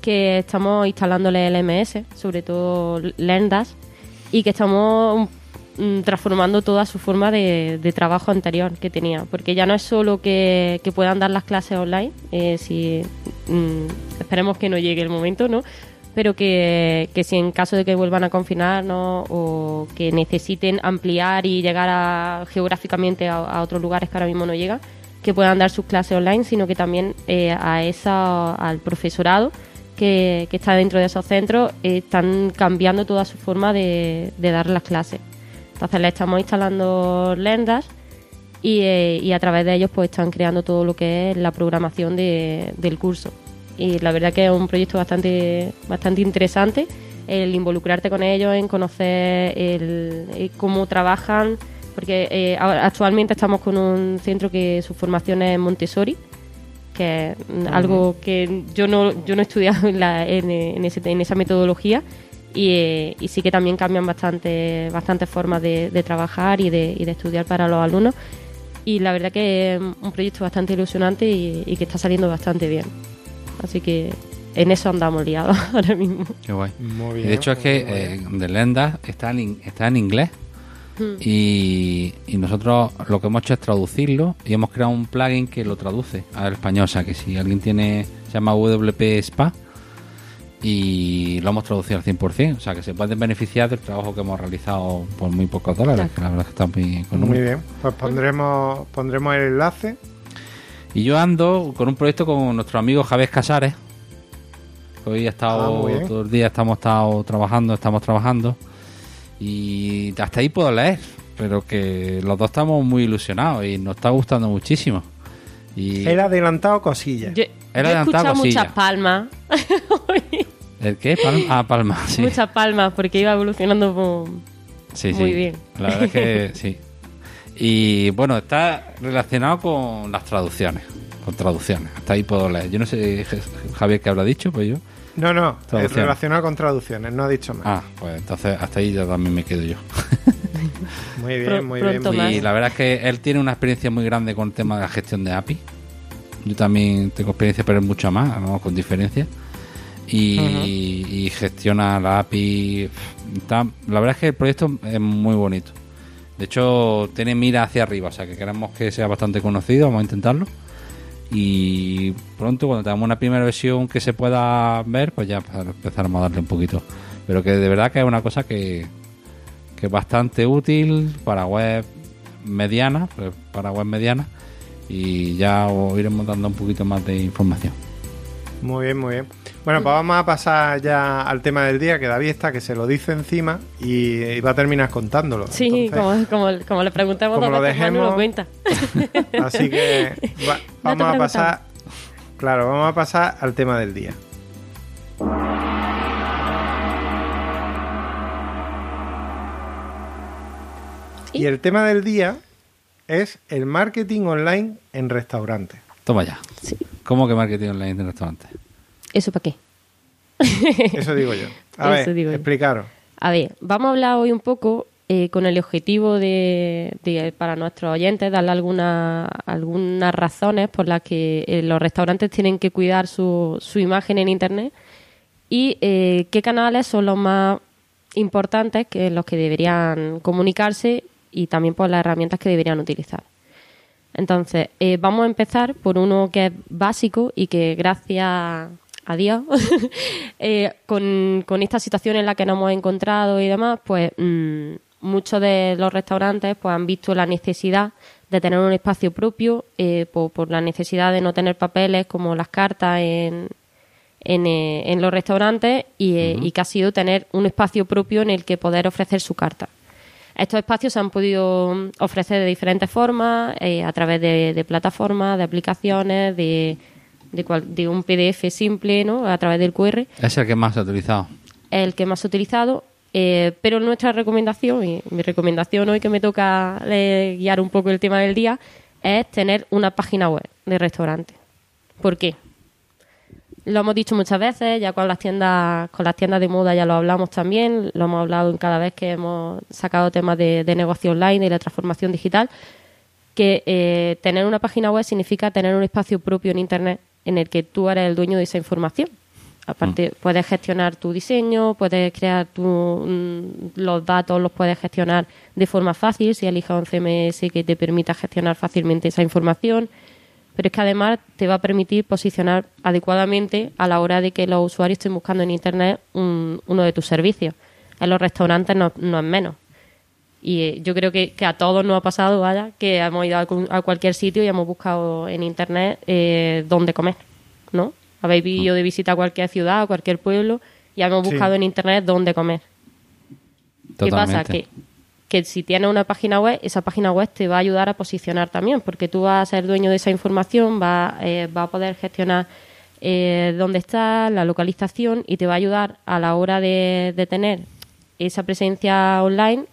que estamos instalándole LMS, sobre todo LearnDash, y que estamos transformando toda su forma de, de trabajo anterior que tenía. Porque ya no es solo que, puedan dar las clases online, eh, si mm, esperemos que no llegue el momento, ¿no? pero que, si en caso de que vuelvan a confinarnos o que necesiten ampliar y llegar a, geográficamente a, otros lugares que ahora mismo no llegan, que puedan dar sus clases online, sino que también eh, a esa, al profesorado que, que está dentro de esos centros eh, están cambiando toda su forma de dar las clases. Entonces le estamos instalando LearnDash y, eh, y a través de ellos pues están creando todo lo que es la programación de- del curso. Y la verdad que es un proyecto bastante, bastante interesante el involucrarte con ellos, en conocer el, el cómo trabajan, porque eh, actualmente estamos con un centro que su formación es Montessori, que es mm, algo que yo no, yo no he estudiado en, la- en, en ese- en esa metodología y, eh, y sí que también cambian bastante bastantes formas de, de trabajar y de, y de estudiar para los alumnos y la verdad que es un proyecto bastante ilusionante y, y que está saliendo bastante bien así que en eso andamos liados ahora mismo Qué guay. Muy Y bien. de hecho es que bien. eh, The Lenda está en, está en inglés y, y nosotros lo que hemos hecho es traducirlo y hemos creado un plugin que lo traduce al español. O sea que si alguien tiene, se llama WP Spa y lo hemos traducido al 100%. O sea que se pueden beneficiar del trabajo que hemos realizado por muy pocos dólares, que la verdad es que está muy Muy económico. bien, pues pondremos, pondremos el enlace. Y yo ando con un proyecto con nuestro amigo Javier Casares. que Hoy ha Ah, estado muy bien. todo el día, estamos estado trabajando, estamos trabajando. Y hasta ahí puedo leer, pero que los dos estamos muy ilusionados y nos está gustando muchísimo. Y Él ha adelantado cosillas. yo, yo he adelantado escuchado cosillas. muchas palmas ¿El qué? Palma, ah, Palma, sí. muchas palmas porque iba evolucionando por- Sí, Muy sí. bien. La verdad es que sí. Y bueno, está relacionado con las traducciones. Con traducciones. Hasta ahí puedo leer. Yo no sé, Javier, qué habrá dicho, pues yo. No, no, es relacionado con traducciones, no ha dicho más. Ah, pues entonces hasta ahí ya también me quedo yo. Muy bien, Pro- muy bien. pronto muy más. Y la verdad es que él tiene una experiencia muy grande con el tema de la gestión de API. Yo también tengo experiencia, pero es mucha más, ¿no? con diferencia. Y, y gestiona la API. Está- la verdad es que el proyecto es muy bonito. De hecho, tiene mira hacia arriba, o sea que queremos que sea bastante conocido, vamos a intentarlo. Y pronto, cuando tengamos una primera versión que se pueda ver, pues ya empezaremos a darle un poquito. Pero que de verdad que es una cosa que, que es bastante útil para web mediana, pues, para web mediana, y ya os iremos dando un poquito más de información. Muy bien, muy bien. Bueno, pues vamos a pasar ya al tema del día, que David está, que se lo dice encima y, y va a terminar contándolo. Sí, Entonces, como, como, como le preguntamos como lo no dejemos- lo cuenta. Así que va- No te vamos a pasar, claro, vamos a pasar al tema del día. ¿Y? Y el tema del día es el marketing online en restaurantes. Toma ya. Sí. ¿Cómo que marketing online en restaurantes? ¿Eso para qué? Eso digo yo. A Eso ver, explicaros. A ver, vamos a hablar hoy un poco eh, con el objetivo de, de, para nuestros oyentes, darle alguna- algunas razones por las que eh, los restaurantes tienen que cuidar su, su imagen en Internet y eh, qué canales son los más importantes, que los que deberían comunicarse y también por las herramientas que deberían utilizar. Entonces, vamos a empezar por uno que es básico y que gracias a Dios, eh, con, con esta situación en la que nos hemos encontrado y demás, pues mm, muchos de los restaurantes pues han visto la necesidad de tener un espacio propio eh, por, por la necesidad de no tener papeles como las cartas en, en, eh, en los restaurantes y, y que ha sido tener un espacio propio en el que poder ofrecer su carta. Estos espacios se han podido mm, ofrecer de diferentes formas, eh, a través de, de plataformas, de aplicaciones, de, de, cual- de un PDF simple, ¿no? a través del QR, Es el que más se ha utilizado. el que más he utilizado. eh, pero nuestra recomendación, y mi recomendación hoy que me toca eh, guiar un poco el tema del día, es tener una página web de restaurante. ¿Por qué? Lo hemos dicho muchas veces, ya con las tiendas, con las tiendas de moda ya lo hablamos también, lo hemos hablado en cada vez que hemos sacado temas de, de negocio online y la transformación digital, que eh, tener una página web significa tener un espacio propio en internet en el que tú eres el dueño de esa información. Aparte, puedes gestionar tu diseño, puedes crear tu, mm, los datos, los puedes gestionar de forma fácil si eliges un CMS que te permita gestionar fácilmente esa información. Pero es que además te va a permitir posicionar adecuadamente a la hora de que los usuarios estén buscando en Internet un- uno de tus servicios. En los restaurantes no, no es menos. Y eh, yo creo que, que a todos nos ha pasado, vaya, que hemos ido a, cu- a cualquier sitio y hemos buscado en internet eh, dónde comer, ¿no? Habéis ido de visita a cualquier ciudad, a cualquier pueblo y hemos Sí. buscado en internet dónde comer. ¿Qué pasa? Que, que si tienes una página web, esa página web te va a ayudar a posicionar también, porque tú vas a ser dueño de esa información, vas eh, va a poder gestionar eh, dónde está, la localización y te va a ayudar a la hora de, de tener esa presencia online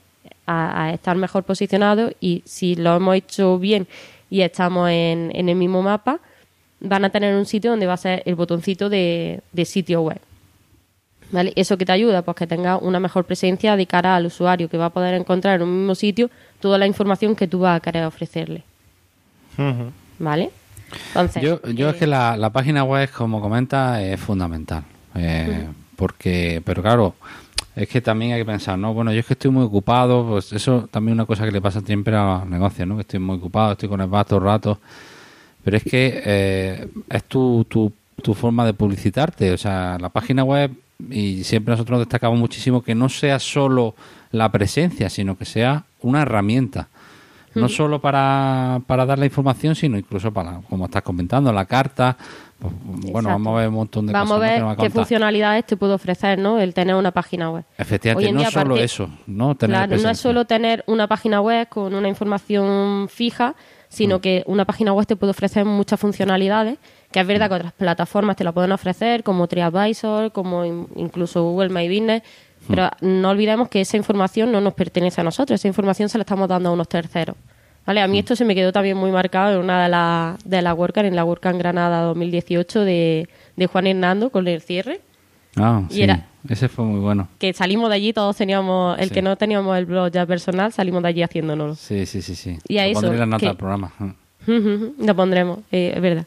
a, a estar mejor posicionado y si lo hemos hecho bien y estamos en, en el mismo mapa, van a tener un sitio donde va a ser el botoncito de, de sitio web. ¿Vale? ¿Eso que te ayuda? Pues que tenga una mejor presencia de cara al usuario, que va a poder encontrar en un mismo sitio toda la información que tú vas a querer ofrecerle. ¿Vale? Entonces, Yo, yo es eh, que la, la página web, como comenta, es fundamental. Eh, Porque, pero claro, es que también hay que pensar, ¿no? Bueno, yo es que estoy muy ocupado, pues eso también es una cosa que le pasa siempre a los negocios, ¿no? Que estoy muy ocupado, estoy con el el rato. Pero es que eh, es tu, tu, tu forma de publicitarte, o sea, la página web, y siempre nosotros destacamos muchísimo que no sea solo la presencia, sino que sea una herramienta. No solo para, para dar la información, sino incluso para, como estás comentando, la carta. Pues, bueno, vamos a ver un montón de Vamos cosas ¿no? ver nos va a qué contar. funcionalidades te puede ofrecer, ¿no? El tener una página web. Efectivamente, Hoy en no día, solo eso, no tener Claro, no es solo tener una página web con una información fija, Mm. sino que una página web te puede ofrecer muchas funcionalidades, que es verdad que otras plataformas te la pueden ofrecer, como TriAdvisor, como in- incluso Google My Business, Mm. Pero no olvidemos que esa información no nos pertenece a nosotros, esa información se la estamos dando a unos terceros. ¿Vale? A mí Mm. esto se me quedó también muy marcado en una de las de la WordCamp, en la WordCamp Granada 2018 de, de Juan Hernando con el cierre. Ah, Y sí. era- Ese fue muy bueno. Que salimos de allí, todos teníamos, el Sí. que no teníamos el blog ya personal, salimos de allí haciéndolo. Sí, sí, sí, sí. Y a Lo eso, pondré la nota que- del programa. Lo pondremos, eh, es verdad.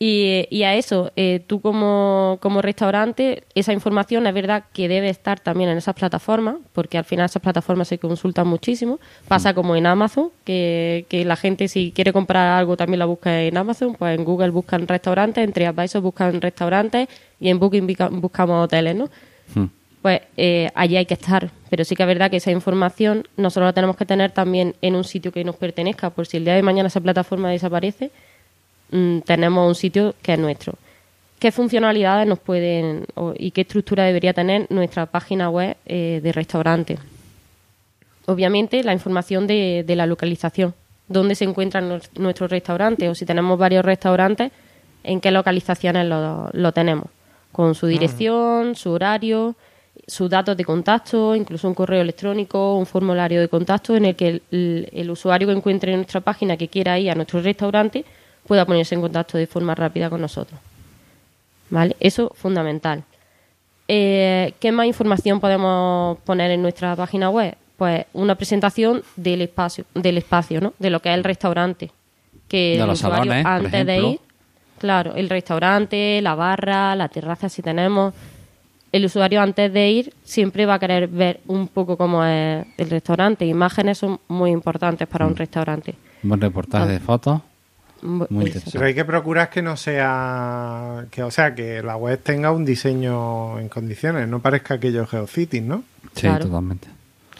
Y, y a eso, eh, tú como, como restaurante, esa información es verdad que debe estar también en esas plataformas, porque al final esas plataformas se consultan muchísimo. Pasa como en Amazon, que, que la gente si quiere comprar algo también la busca en Amazon, pues en Google buscan restaurantes, en TripAdvisor buscan restaurantes y en Booking buscamos hoteles, ¿no? Mm. pues eh, allí hay que estar. Pero sí que es verdad que esa información nosotros la tenemos que tener también en un sitio que nos pertenezca, por si el día de mañana esa plataforma desaparece, mm, tenemos un sitio que es nuestro. ¿Qué funcionalidades nos pueden o- y qué estructura debería tener nuestra página web eh, de restaurante? Obviamente la información de, de la localización, dónde se encuentran nues- nuestros restaurantes o si tenemos varios restaurantes, en qué localizaciones lo, lo tenemos, con su dirección, su horario, sus datos de contacto, incluso un correo electrónico, un formulario de contacto en el que el, el- el usuario que encuentre en nuestra página que quiera ir a nuestro restaurante pueda ponerse en contacto de forma rápida con nosotros. ¿Vale? Eso fundamental. Eh, ¿Qué más información podemos poner en nuestra página web? Pues una presentación del espacio, del espacio, ¿no? De lo que es el restaurante. Que De el los usuario salones, antes de ir, claro, el restaurante, la barra, la terraza si tenemos. El usuario antes de ir siempre va a querer ver un poco cómo es el restaurante. Imágenes son muy importantes para Mm. un restaurante. Un buen reportaje de fotos. Muy interesante. Pero hay que procurar que no sea, que o sea, que la web tenga un diseño en condiciones, no parezca aquello GeoCities, ¿no? Sí, Claro. totalmente.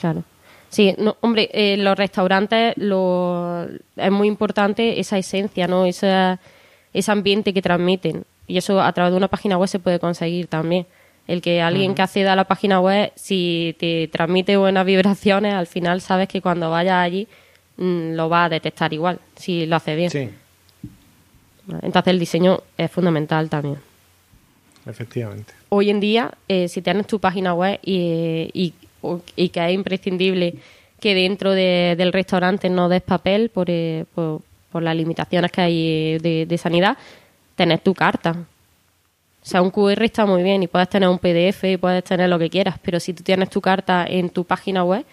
Claro. Sí, no, hombre, eh, los restaurantes lo, es muy importante esa esencia, ¿no? Esa, ese ambiente que transmiten. Y eso a través de una página web se puede conseguir también. El que alguien que acceda a la página web, si te transmite buenas vibraciones, al final sabes que cuando vayas allí mm, lo va a detectar igual, si lo hace bien. Sí, Entonces el diseño es fundamental también. efectivamente. hoy en día, eh, si tienes tu página web y, y, o- y que es imprescindible que dentro de- del restaurante no des papel por, eh, por, por las limitaciones que hay de, de sanidad, tenés tu carta. O sea, un QR está muy bien y puedes tener un PDF y puedes tener lo que quieras, pero si tú tienes tu carta en tu página web,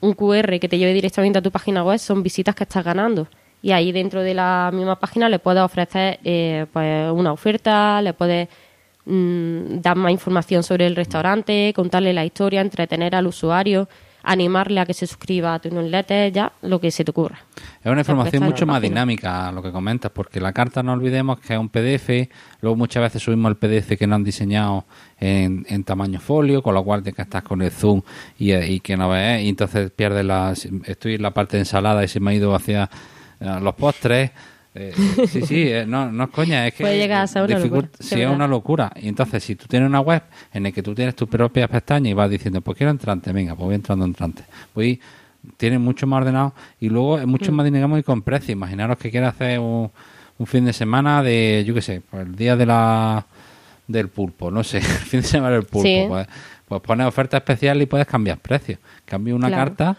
un QR que te lleve directamente a tu página web son visitas que estás ganando. Y ahí dentro de la misma página le puedes ofrecer eh, pues una oferta, le puedes mm, dar más información sobre el restaurante, contarle la historia, entretener al usuario, animarle a que se suscriba a tu newsletter, ya lo que se te ocurra. Es una información mucho más dinámica lo que comentas, porque la carta no olvidemos que es un PDF, luego muchas veces subimos el PDF que no han diseñado en, en tamaño folio, con lo cual te que estás con el zoom y, y que no ves, y entonces pierdes la... Estoy en la parte de ensalada y se me ha ido hacia los postres. Eh, sí, sí, eh, no, no es coña, es que Puede llegar a ser una locura, Sí, es una locura. Y entonces, si tú tienes una web en la que tú tienes tus propias pestañas y vas diciendo, pues quiero entrante, venga, pues voy entrando entrante. Voy, tiene mucho más ordenado y luego es mucho Mm. más dinámico y con precio. Imaginaros que quieres hacer un, un fin de semana de, yo qué sé, pues el día de la del pulpo, no sé, el fin de semana del pulpo. Sí. Pues, pues pones oferta especial y puedes cambiar precios. Cambio una Claro. carta,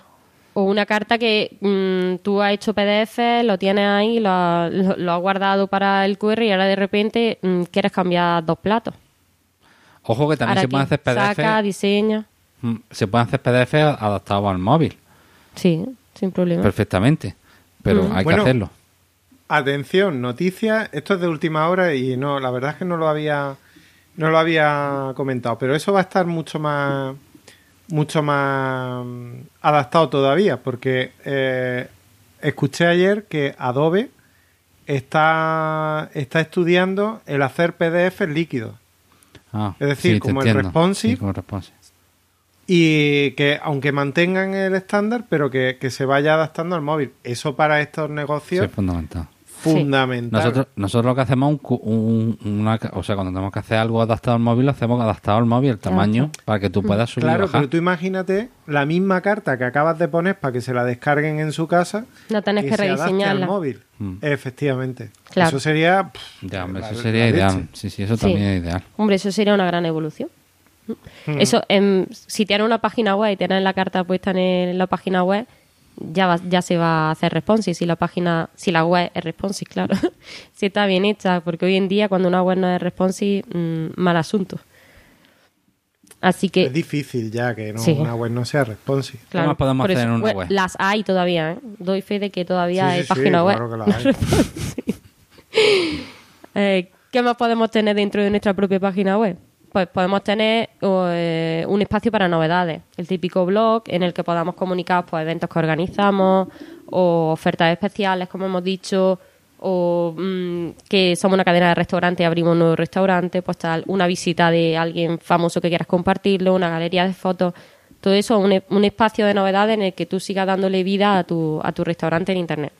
O una carta que mm, tú has hecho PDF, lo tienes ahí, lo, has- lo, lo has guardado para el QR y ahora de repente mm, quieres cambiar dos platos. ojo que también Ahora se pueden hacer PDF, Saca, diseña. mm, se pueden hacer PDF adaptados al móvil, Sí, sin problema. perfectamente. Pero Mm. hay Bueno, que hacerlo. Atención, noticias, esto es de última hora y no, la verdad es que no lo había no lo había comentado, pero eso va a estar mucho más mucho más adaptado todavía, porque eh, escuché ayer que Adobe está está estudiando el hacer PDF líquidos Ah, es decir, sí, como el responsive. Sí, como el responsive. y que aunque mantengan el estándar, pero que, que se vaya adaptando al móvil. Eso para estos Sí, negocios es fundamental. Fundamental. Nosotros, nosotros lo que hacemos, un, un- una, o sea, cuando tenemos que hacer algo adaptado al móvil, lo hacemos adaptado al móvil, el tamaño, para que tú puedas subir y Claro, bajar. pero tú imagínate la misma carta que acabas de poner para que se la descarguen en su casa. No tenés que adapte rediseñarla. al móvil. Mm. Efectivamente. Claro. Eso sería. pff, Ya, hombre, la- eso sería ideal. Sí, sí, eso Sí. también es ideal. Hombre, eso sería una gran evolución. Mm. Eso, em, si tienes una página web y tienes la carta puesta en, el- en la página web, ya va- ya se va a hacer responsive. Si la página, si la web es responsive, claro. si está bien hecha, porque hoy en día cuando una web no es responsive, mm, mal asunto. Así que Es difícil ya que no- Sí. una web no sea responsive. Claro, más podemos hacer eso, en una we- web? Las hay todavía, ¿eh? Doy fe de que todavía Sí, hay sí, sí, páginas web. claro que la hay. Eh, ¿Qué más podemos tener dentro de nuestra propia página web? Pues podemos tener eh, un espacio para novedades, el típico blog en el que podamos comunicar pues, eventos que organizamos o ofertas especiales, como hemos dicho, o mm, que somos una cadena de restaurantes y abrimos un nuevo restaurante, pues tal, una visita de alguien famoso que quieras compartirlo, una galería de fotos, todo eso, un, un espacio de novedades en el que tú sigas dándole vida a tu, a tu restaurante en Internet.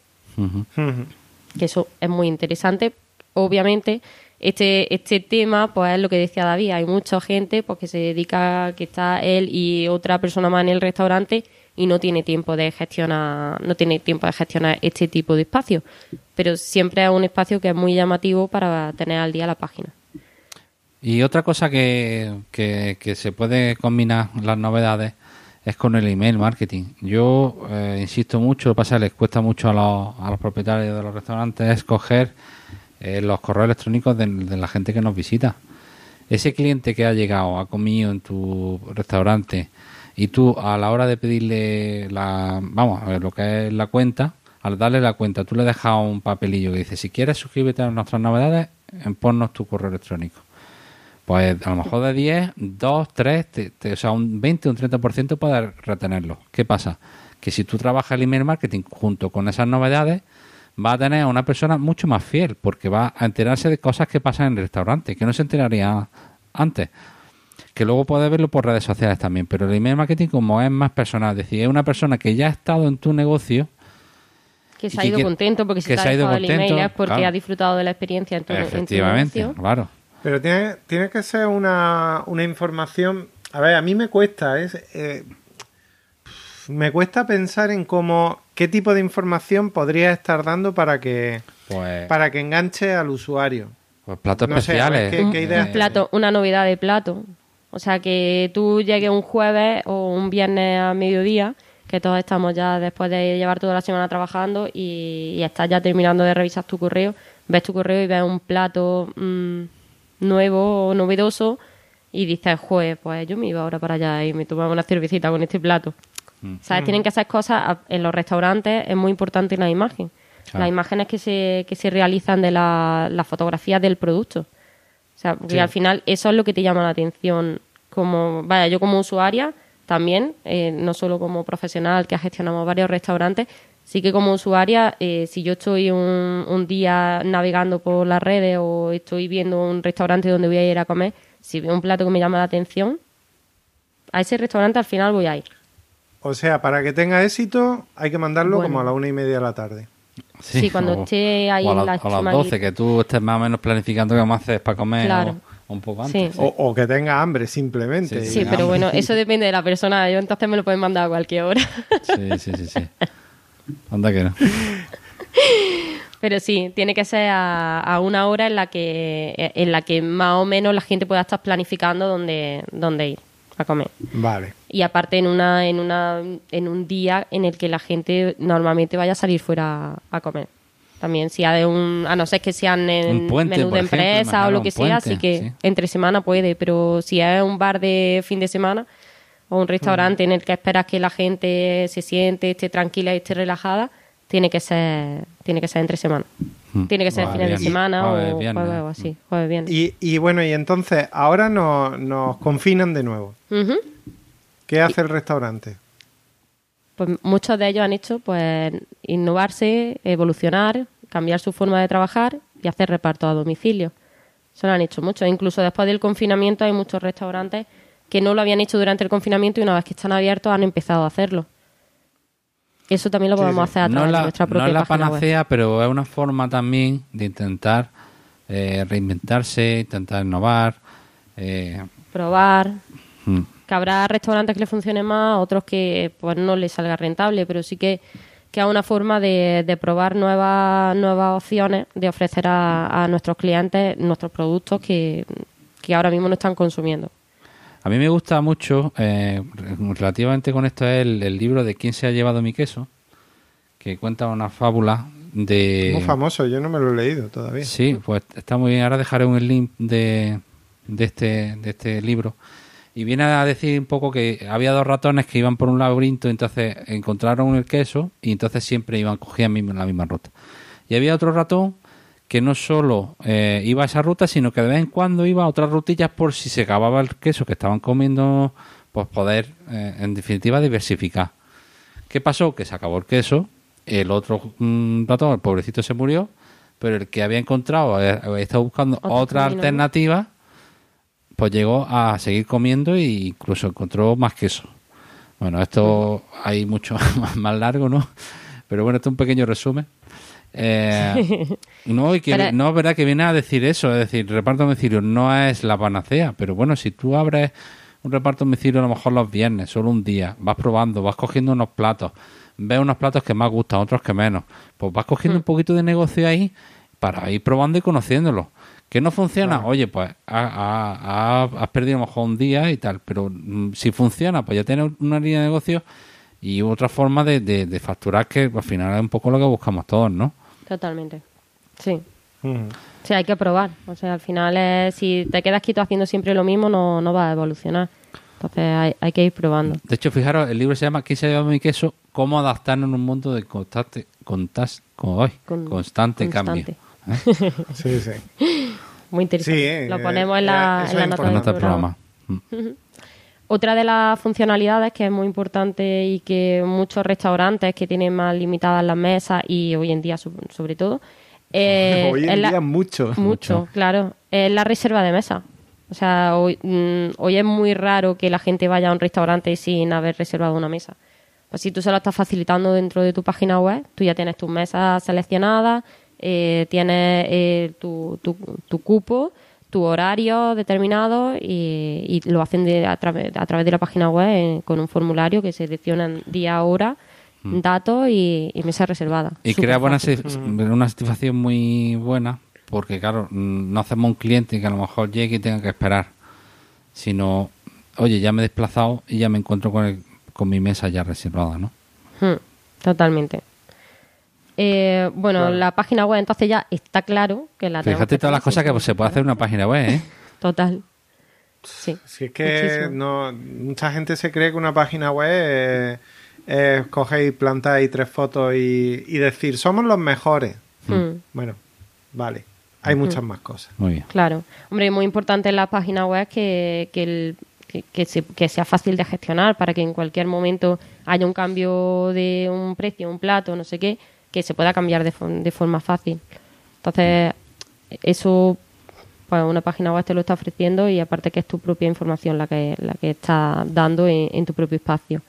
Que eso es muy interesante. Obviamente, este, este tema, pues es lo que decía David, hay mucha gente pues, que se dedica, que está él y otra persona más en el restaurante y no tiene tiempo de gestionar, no tiene tiempo de gestionar este tipo de espacio. Pero siempre es un espacio que es muy llamativo para tener al día la página. Y otra cosa que, que, se puede combinar las novedades es con el email marketing. Yo eh, insisto mucho, lo que pasa es que les cuesta mucho a los, a los propietarios de los restaurantes escoger eh, los correos electrónicos de, la gente que nos visita. Ese cliente que ha llegado, ha comido en tu restaurante y tú a la hora de pedirle la, vamos, a ver, lo que es la cuenta, al darle la cuenta, tú le dejas un papelillo que dice, si quieres suscríbete a nuestras novedades, ponnos tu correo electrónico. Pues a lo mejor de 10, 2, 3, te- o sea, un 20, un 30% puedes retenerlo. ¿Qué pasa? Que si tú trabajas el email marketing junto con esas novedades, va a tener a una persona mucho más fiel, porque va a enterarse de cosas que pasan en el restaurante, que no se enteraría antes. Que luego puedes verlo por redes sociales también, pero el email marketing como es más personal, es decir, es una persona que ya ha estado en tu negocio, Que se ha ido contento porque si que te se ha ido dejado el email contento, es porque claro. ha disfrutado de la experiencia en tu, en tu efectivamente, negocio. claro. Pero tiene, tiene que ser una, una información. A ver, a mí me cuesta, es, eh, me cuesta pensar en cómo qué tipo de información podría estar dando para que Pues, para que enganche al usuario. pues platos no sé, especiales. ¿qué- qué ideas un plato, una novedad de plato. O sea, que tú llegues un jueves o un viernes a mediodía, que todos estamos ya después de llevar toda la semana trabajando y, y estás ya terminando de revisar tu correo, ves tu correo y ves un plato mm, nuevo o novedoso y dices, joder, pues yo me iba ahora para allá y me tomaba una cervecita con este plato. ¿Sabes? Tienen que hacer cosas en los restaurantes, es muy importante la imagen. Claro. Las imágenes que se, que se realizan de la, las fotografías del producto. O sea, porque Sí. al final eso es lo que te llama la atención. Como, vaya, yo como usuaria también, eh, no solo como profesional que gestionamos varios restaurantes, sí que como usuaria, eh, si yo estoy un, un día navegando por las redes o estoy viendo un restaurante donde voy a ir a comer, si veo un plato que me llama la atención, a ese restaurante al final voy a ir. O sea, para que tenga éxito hay que mandarlo Bueno. como a la una y media de la tarde. Sí, cuando esté ahí o a, en la- la a las chimaguita. 12, que tú estés más o menos planificando qué vamos a hacer para comer Claro. o un poco Sí. antes. O, o que tenga hambre simplemente. Sí, Sí, pero bueno, eso depende de la persona. Yo entonces me lo pueden mandar a cualquier hora. Sí, sí, sí, sí. Anda que no. Pero sí, tiene que ser a, a una hora en la que en la que más o menos la gente pueda estar planificando dónde, dónde ir a comer. Vale. Y aparte en una en una en un día en el que la gente normalmente vaya a salir fuera a comer. También si hay un a no ser que sean en Un puente, menú de ejemplo, empresa o lo que sea, así que sí. entre semana puede, pero si es un bar de fin de semana o un restaurante en el que esperas que la gente se siente, esté tranquila y esté relajada, tiene que ser tiene que ser entre semana. Mm. Tiene que ser fines de semana Jueves, o viernes. jueves o así, jueves viernes. Y, y bueno, y entonces ahora nos, nos confinan de nuevo. Ujú. ¿Qué hace el restaurante? Pues muchos de ellos han hecho pues innovarse, evolucionar, cambiar su forma de trabajar y hacer reparto a domicilio. Eso lo han hecho muchos. Incluso después del confinamiento hay muchos restaurantes que no lo habían hecho durante el confinamiento y una vez que están abiertos han empezado a hacerlo. Eso también lo podemos sí. hacer a No través la, de nuestra no propia es la página web. panacea, pero es una forma también de intentar eh, reinventarse, intentar innovar. Eh, Probar, mm. Que habrá restaurantes que le funcione más, otros que pues no les salga rentable, pero sí que, que es una forma de, de probar nuevas, nuevas opciones, de ofrecer a, a nuestros clientes nuestros productos que, que ahora mismo no están consumiendo. A mí me gusta mucho, eh, relativamente con esto, es el, el libro de ¿Quién se ha llevado mi queso? Que cuenta una fábula de... Muy famoso, yo no me lo he leído todavía. Sí, pues está muy bien. Ahora dejaré un link de, de, este, de este libro. Y viene a decir un poco que había dos ratones que iban por un laberinto, entonces encontraron el queso y entonces siempre iban, cogían la misma ruta. Y había otro ratón que no solo eh, iba a esa ruta, sino que de vez en cuando iba a otras rutillas por si se acababa el queso que estaban comiendo, pues poder, eh, en definitiva, diversificar. ¿Qué pasó? Que se acabó el queso, el otro mm, ratón, el pobrecito, se murió, pero el que había encontrado, había estado buscando otra alternativa pues llegó a seguir comiendo e incluso encontró más queso. Bueno, esto hay mucho más largo, ¿no? Pero bueno, esto es un pequeño resumen. Eh, no, y que, no es verdad que viene a decir eso, es decir, reparto domicilio no es la panacea, pero bueno, si tú abres un reparto domicilio a lo mejor los viernes, solo un día, vas probando, vas cogiendo unos platos, ves unos platos que más gustan, otros que menos, pues vas cogiendo mm. un poquito de negocio ahí para ir probando y conociéndolo. ¿Que no funciona? Oye, pues has perdido a lo mejor un día y tal, pero mm, si funciona, pues ya tienes una línea de negocio y otra forma de, facturar que al final es un poco lo que buscamos todos, ¿no? Totalmente. Sí. Sí, hay que probar. O sea, al final, es, si te quedas quieto haciendo siempre lo mismo, no, no va a evolucionar. Entonces hay, que ir probando. De hecho, fijaros, el libro se llama ¿Quién se llama mi queso? Cómo adaptarnos en un mundo de constante, constante, constante, cambio. sí, sí. Muy interesante. Lo ponemos en la, en la nota del programa. Otra de las funcionalidades que es muy importante y que muchos restaurantes que tienen más limitadas las mesas y hoy en día sobre todo eh, hoy en día mucho. mucho. claro. Es la reserva de mesa. O sea, hoy, mm, hoy es muy raro que la gente vaya a un restaurante sin haber reservado una mesa. Pues si tú se lo estás facilitando dentro de tu página web, tú ya tienes tus mesas seleccionadas, eh, tienes eh, tu, tu, cupo, tu horario determinado y, lo hacen de, a, través, a través de la página web eh, con un formulario que seleccionan día, hora, mm. datos y, mesa reservada. Y crea buena, una satisfacción muy buena porque, claro, mm, no hacemos un cliente que a lo mejor llegue y tenga que esperar, sino, oye, ya me he desplazado y ya me encuentro con, con mi mesa ya reservada, ¿no? Totalmente. Eh, bueno, la página web entonces ya está claro que la Fíjate todas las cosas que se puede hacer en una página web, ¿eh? Total. Sí. Si es que no, mucha gente se cree que una página web es, coger y plantar ahí tres fotos y, decir, somos los mejores. Hmm. Bueno, vale. Hay hmm. muchas más cosas. Muy bien. Claro. Hombre, muy importante en la página web que, que, que sea fácil de gestionar para que en cualquier momento haya un cambio de un precio, un plato, no sé qué, que se pueda cambiar de, de forma fácil. Entonces, eso pues una página web te lo está ofreciendo y aparte que es tu propia información la que, la que está dando en, tu propio espacio.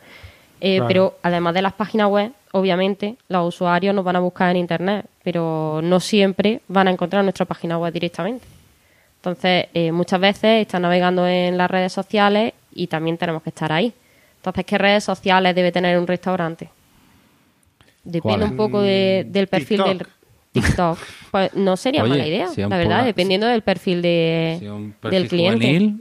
Eh, pero además de las páginas web, obviamente, los usuarios nos van a buscar en Internet, pero no siempre van a encontrar nuestra página web directamente. Entonces, eh, muchas veces están navegando en las redes sociales y también tenemos que estar ahí. Entonces, ¿qué redes sociales debe tener un restaurante? Depende un poco del perfil del TikTok. Pues no sería mala idea, la verdad, dependiendo del perfil de, del cliente.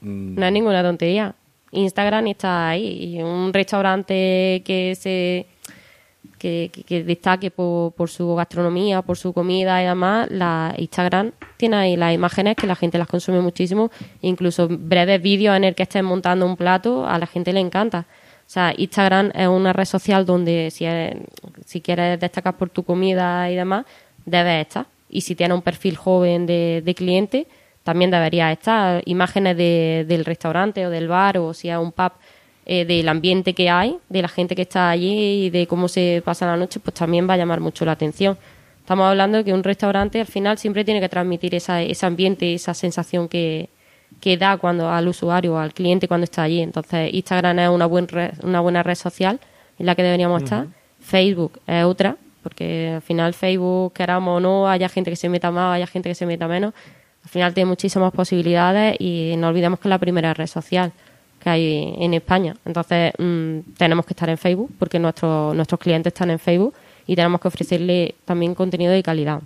Mm. No es ninguna tontería. Instagram está ahí. Y un restaurante que se que, destaque por, por, su gastronomía, por su comida y demás, la Instagram tiene ahí las imágenes que la gente las consume muchísimo, incluso breves vídeos en el que estés montando un plato, a la gente le encanta. O sea, Instagram es una red social donde si, si quieres destacar por tu comida y demás, debes estar. Y si tienes un perfil joven de, cliente, también deberías estar. Imágenes del restaurante o del bar o si es un pub, eh, del ambiente que hay, de la gente que está allí y de cómo se pasa la noche, pues también va a llamar mucho la atención. Estamos hablando de que un restaurante al final siempre tiene que transmitir esa, ese ambiente, esa sensación que, que da cuando al usuario o al cliente cuando está allí. Entonces, Instagram es una, buen una buena red social en la que deberíamos estar. Facebook es otra, porque al final Facebook, queramos o no, haya gente que se meta más, haya gente que se meta menos. Al final tiene muchísimas posibilidades y no olvidemos que es la primera red social que hay en España. Entonces, mm, tenemos que estar en Facebook porque nuestros nuestros clientes están en Facebook y tenemos que ofrecerle también contenido de calidad.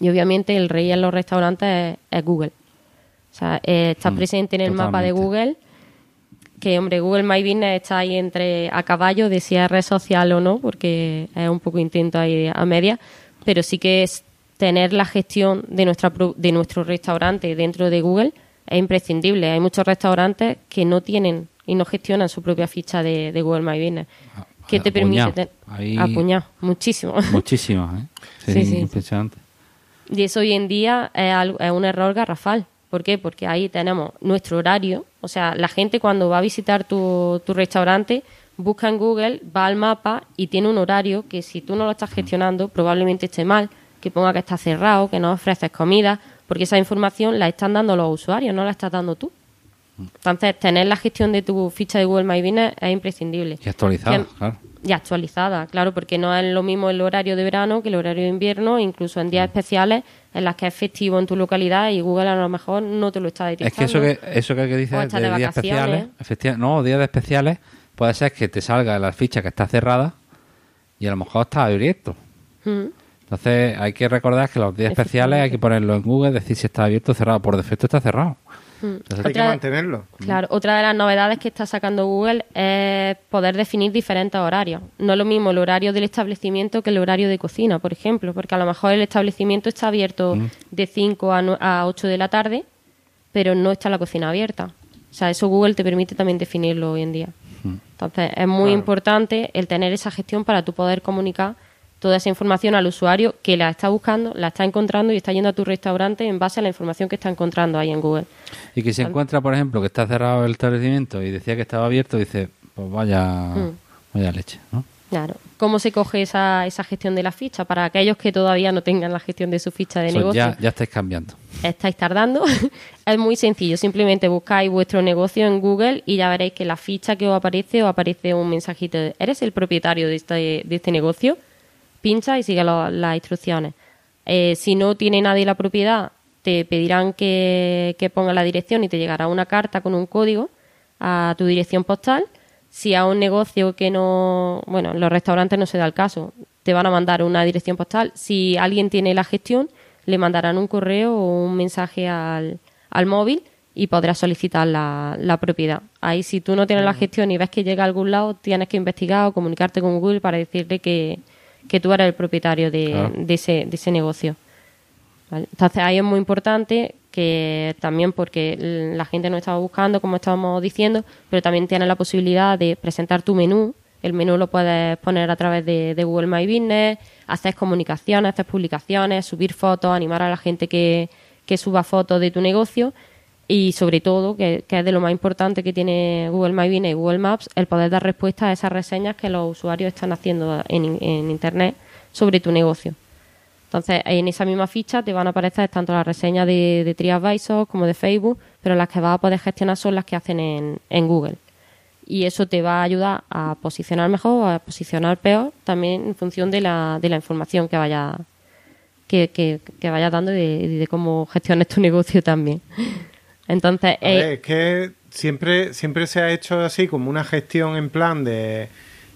Y obviamente el rey en los restaurantes es Google. O sea, eh, está mm, presente en el mapa de Google, que hombre, Google My Business está ahí entre a caballo de si es red social o no, porque es un poco intento ahí a media, pero sí que es tener la gestión de nuestra de nuestro restaurante dentro de Google es imprescindible. Hay muchos restaurantes que no tienen y no gestionan su propia ficha de, de Google My Business. Que te permite... Apuñado. te- Ahí- Apuñado, muchísimo. Muchísimas, ¿eh? Sí, Sí, sí. impresionante. Y eso hoy en día es, algo- es un error garrafal. ¿Por qué? Porque ahí tenemos nuestro horario. O sea, la gente cuando va a visitar tu, tu restaurante busca en Google, va al mapa y tiene un horario que si tú no lo estás gestionando probablemente esté mal, que ponga que está cerrado, que no ofreces comida, porque esa información la están dando los usuarios, no la estás dando tú. Entonces, tener la gestión de tu ficha de Google My Business es imprescindible. Y actualizada, Que- claro. y actualizada, claro, porque no es lo mismo el horario de verano que el horario de invierno, incluso en días Mm. especiales en las que es festivo en tu localidad y Google a lo mejor no te lo está Es detectando. que eso que, eso que, que dices de, días especiales, efectiva- no, días de especiales, puede ser que te salga la ficha que está cerrada y a lo mejor está abierto. Mm. Entonces hay que recordar que los días especiales hay que ponerlo en Google, decir si está abierto o cerrado. Por defecto está cerrado. Entonces, Hay que mantenerlo. Claro, otra de las novedades que está sacando Google es poder definir diferentes horarios. No es lo mismo el horario del establecimiento que el horario de cocina, por ejemplo, porque a lo mejor el establecimiento está abierto de 5 a, nue- a 8 de la tarde, pero no está la cocina abierta. O sea, eso Google te permite también definirlo hoy en día. Entonces, es muy importante el tener esa gestión para tú poder comunicar toda esa información al usuario que la está buscando, la está encontrando y está yendo a tu restaurante en base a la información que está encontrando ahí en Google. y que se encuentra, por ejemplo, que está cerrado el establecimiento y decía que estaba abierto, dice, pues vaya, Mm. vaya leche, ¿no? Claro. ¿Cómo se coge esa, esa gestión de la ficha? Para aquellos que todavía no tengan la gestión de su ficha de negocio, ya, ya estáis cambiando. estáis tardando. es muy sencillo. Simplemente buscáis vuestro negocio en Google y ya veréis que la ficha que os aparece, os aparece un mensajito de ¿eres el propietario de este, de este negocio? Pincha y sigue lo- las instrucciones. Eh, si no tiene nadie la propiedad, te pedirán que, que ponga la dirección y te llegará una carta con un código a tu dirección postal. Si a un negocio que no, bueno, en los restaurantes no se da el caso, te van a mandar una dirección postal. Si alguien tiene la gestión, le mandarán un correo o un mensaje al, al móvil y podrás solicitar la, la propiedad. Ahí si tú no tienes la gestión y ves que llega a algún lado, tienes que investigar o comunicarte con Google para decirle que, que tú eres el propietario de, de ese, de ese negocio. ¿vale? Entonces ahí es muy importante que también porque la gente no estaba buscando, como estábamos diciendo, pero también tienes la posibilidad de presentar tu menú. El menú lo puedes poner a través de, de Google My Business, hacer comunicaciones, hacer publicaciones, subir fotos, animar a la gente que, que suba fotos de tu negocio y sobre todo, que, es de lo más importante que tiene Google My Business y Google Maps, el poder dar respuesta a esas reseñas que los usuarios están haciendo en, en Internet sobre tu negocio. Entonces, en esa misma ficha te van a aparecer tanto las reseñas de, de TriAdvisor como de Facebook, pero las que vas a poder gestionar son las que hacen en, en Google. Y eso te va a ayudar a posicionar mejor o a posicionar peor, también en función de la, de la información que vaya que, que, vayas dando y de, de cómo gestiones tu negocio también. Entonces, A eh, ver, es que siempre, siempre se ha hecho así como una gestión en plan de,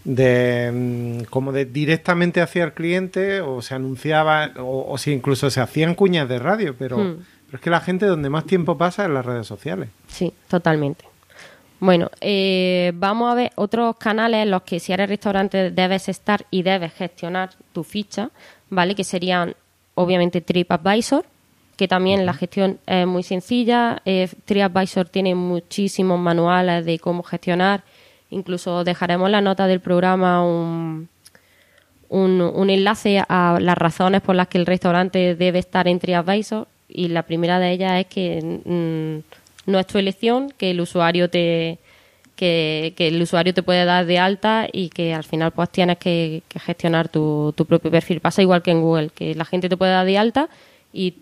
de mm, como de directamente hacia el cliente o se anunciaba o, o si incluso se hacían cuñas de radio, pero, Hmm. pero es que la gente donde más tiempo pasa es en las redes sociales. Sí, totalmente. Bueno, eh, vamos a ver otros canales en los que si eres restaurante debes estar y debes gestionar tu ficha, ¿vale? Que serían, obviamente, TripAdvisor, que también la gestión es muy sencilla. Eh, TripAdvisor tiene muchísimos manuales de cómo gestionar. Incluso dejaremos en la nota del programa un, un, un enlace a las razones por las que el restaurante debe estar en TripAdvisor y la primera de ellas es que mm, no es tu elección, que el usuario te que, que el usuario te puede dar de alta y que al final pues tienes que, que gestionar tu, tu propio perfil. Pasa igual que en Google, que la gente te puede dar de alta y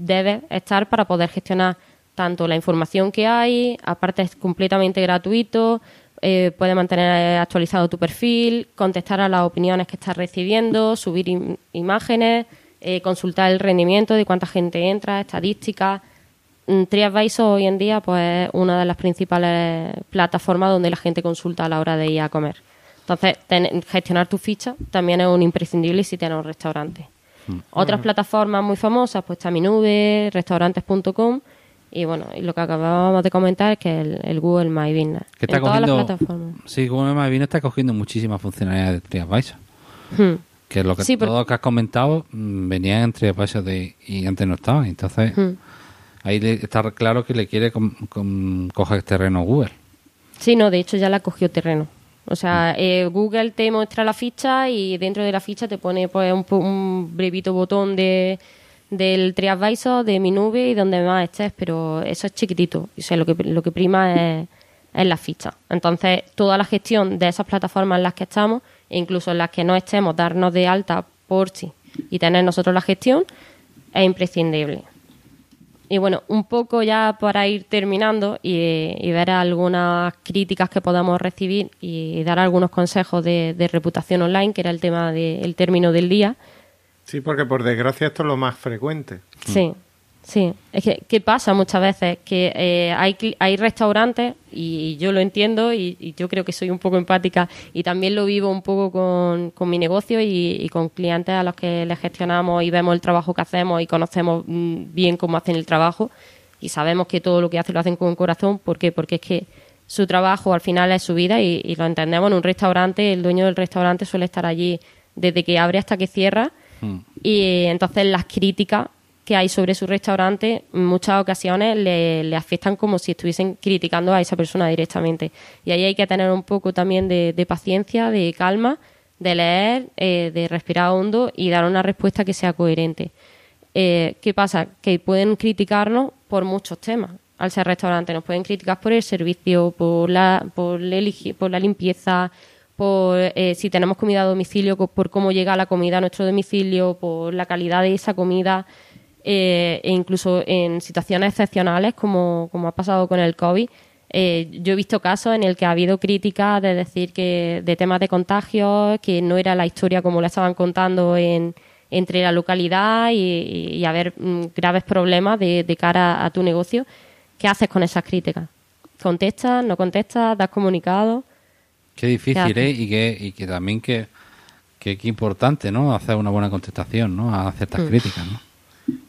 debes estar para poder gestionar tanto la información que hay, aparte es completamente gratuito, eh, puedes mantener actualizado tu perfil, contestar a las opiniones que estás recibiendo, subir im- imágenes, eh, consultar el rendimiento de cuánta gente entra, estadísticas. Mm, TriAdvisor hoy en día pues es una de las principales plataformas donde la gente consulta a la hora de ir a comer. Entonces, gestionar tu ficha también es un imprescindible si tienes un restaurante. Otras plataformas muy famosas, pues está mi nube, restaurantes.com y bueno, y lo que acabábamos de comentar es que el, el Google My Business. Que está en todas las cogiendo, plataformas. sí, Google My Business está cogiendo muchísimas funcionalidades de TripAdvisor. Hmm. Que lo que Sí, todo lo que has comentado mm, venía en TripAdvisor de, y antes no estaba. Entonces, Hmm. ahí está claro que le quiere coger terreno Google. Sí, no, de hecho ya la cogió terreno. O sea, eh, Google te muestra la ficha y dentro de la ficha te pone pues, un, brevito botón de, del TriAdvisor, de mi nube y donde más estés, pero eso es chiquitito. O sea, lo que, lo que prima es, es la ficha. Entonces, toda la gestión de esas plataformas en las que estamos, e incluso en las que no estemos, darnos de alta por sí y tener nosotros la gestión, es imprescindible. Y bueno, un poco ya para ir terminando y, ver algunas críticas que podamos recibir y dar algunos consejos de, reputación online, que era el tema del término del día. Sí, porque por desgracia esto es lo más frecuente. Sí. Sí, es que ¿qué pasa muchas veces? Que eh, hay, hay restaurantes, y yo lo entiendo, y, yo creo que soy un poco empática, y también lo vivo un poco con, con mi negocio y, con clientes a los que les gestionamos y vemos el trabajo que hacemos y conocemos mm, bien cómo hacen el trabajo, y sabemos que todo lo que hacen lo hacen con corazón. ¿Por qué? Porque es que su trabajo al final es su vida y, lo entendemos en un restaurante, el dueño del restaurante suele estar allí desde que abre hasta que cierra, hmm. y entonces las críticas que hay sobre su restaurante en muchas ocasiones le, afectan como si estuviesen criticando a esa persona directamente. Y ahí hay que tener un poco también de, paciencia, de calma, de leer, eh, de respirar hondo y dar una respuesta que sea coherente. Eh, ¿Qué pasa? Que pueden criticarnos por muchos temas. Al ser restaurante nos pueden criticar por el servicio, por la, por, por la limpieza, por eh, si tenemos comida a domicilio, por cómo llega la comida a nuestro domicilio, por la calidad de esa comida. Eh, e incluso en situaciones excepcionales como, como ha pasado con el COVID. Eh, yo he visto casos en el que ha habido críticas de decir que de temas de contagios, que no era la historia como la estaban contando en, entre la localidad y, haber mm, graves problemas de, cara a tu negocio. ¿Qué haces con esas críticas? ¿Contestas? ¿No contestas? ¿Das comunicado? Qué difícil, ¿eh? Y que, y que también que, que, importante, ¿no? Hacer una buena contestación, ¿no? A ciertas mm. críticas, ¿no?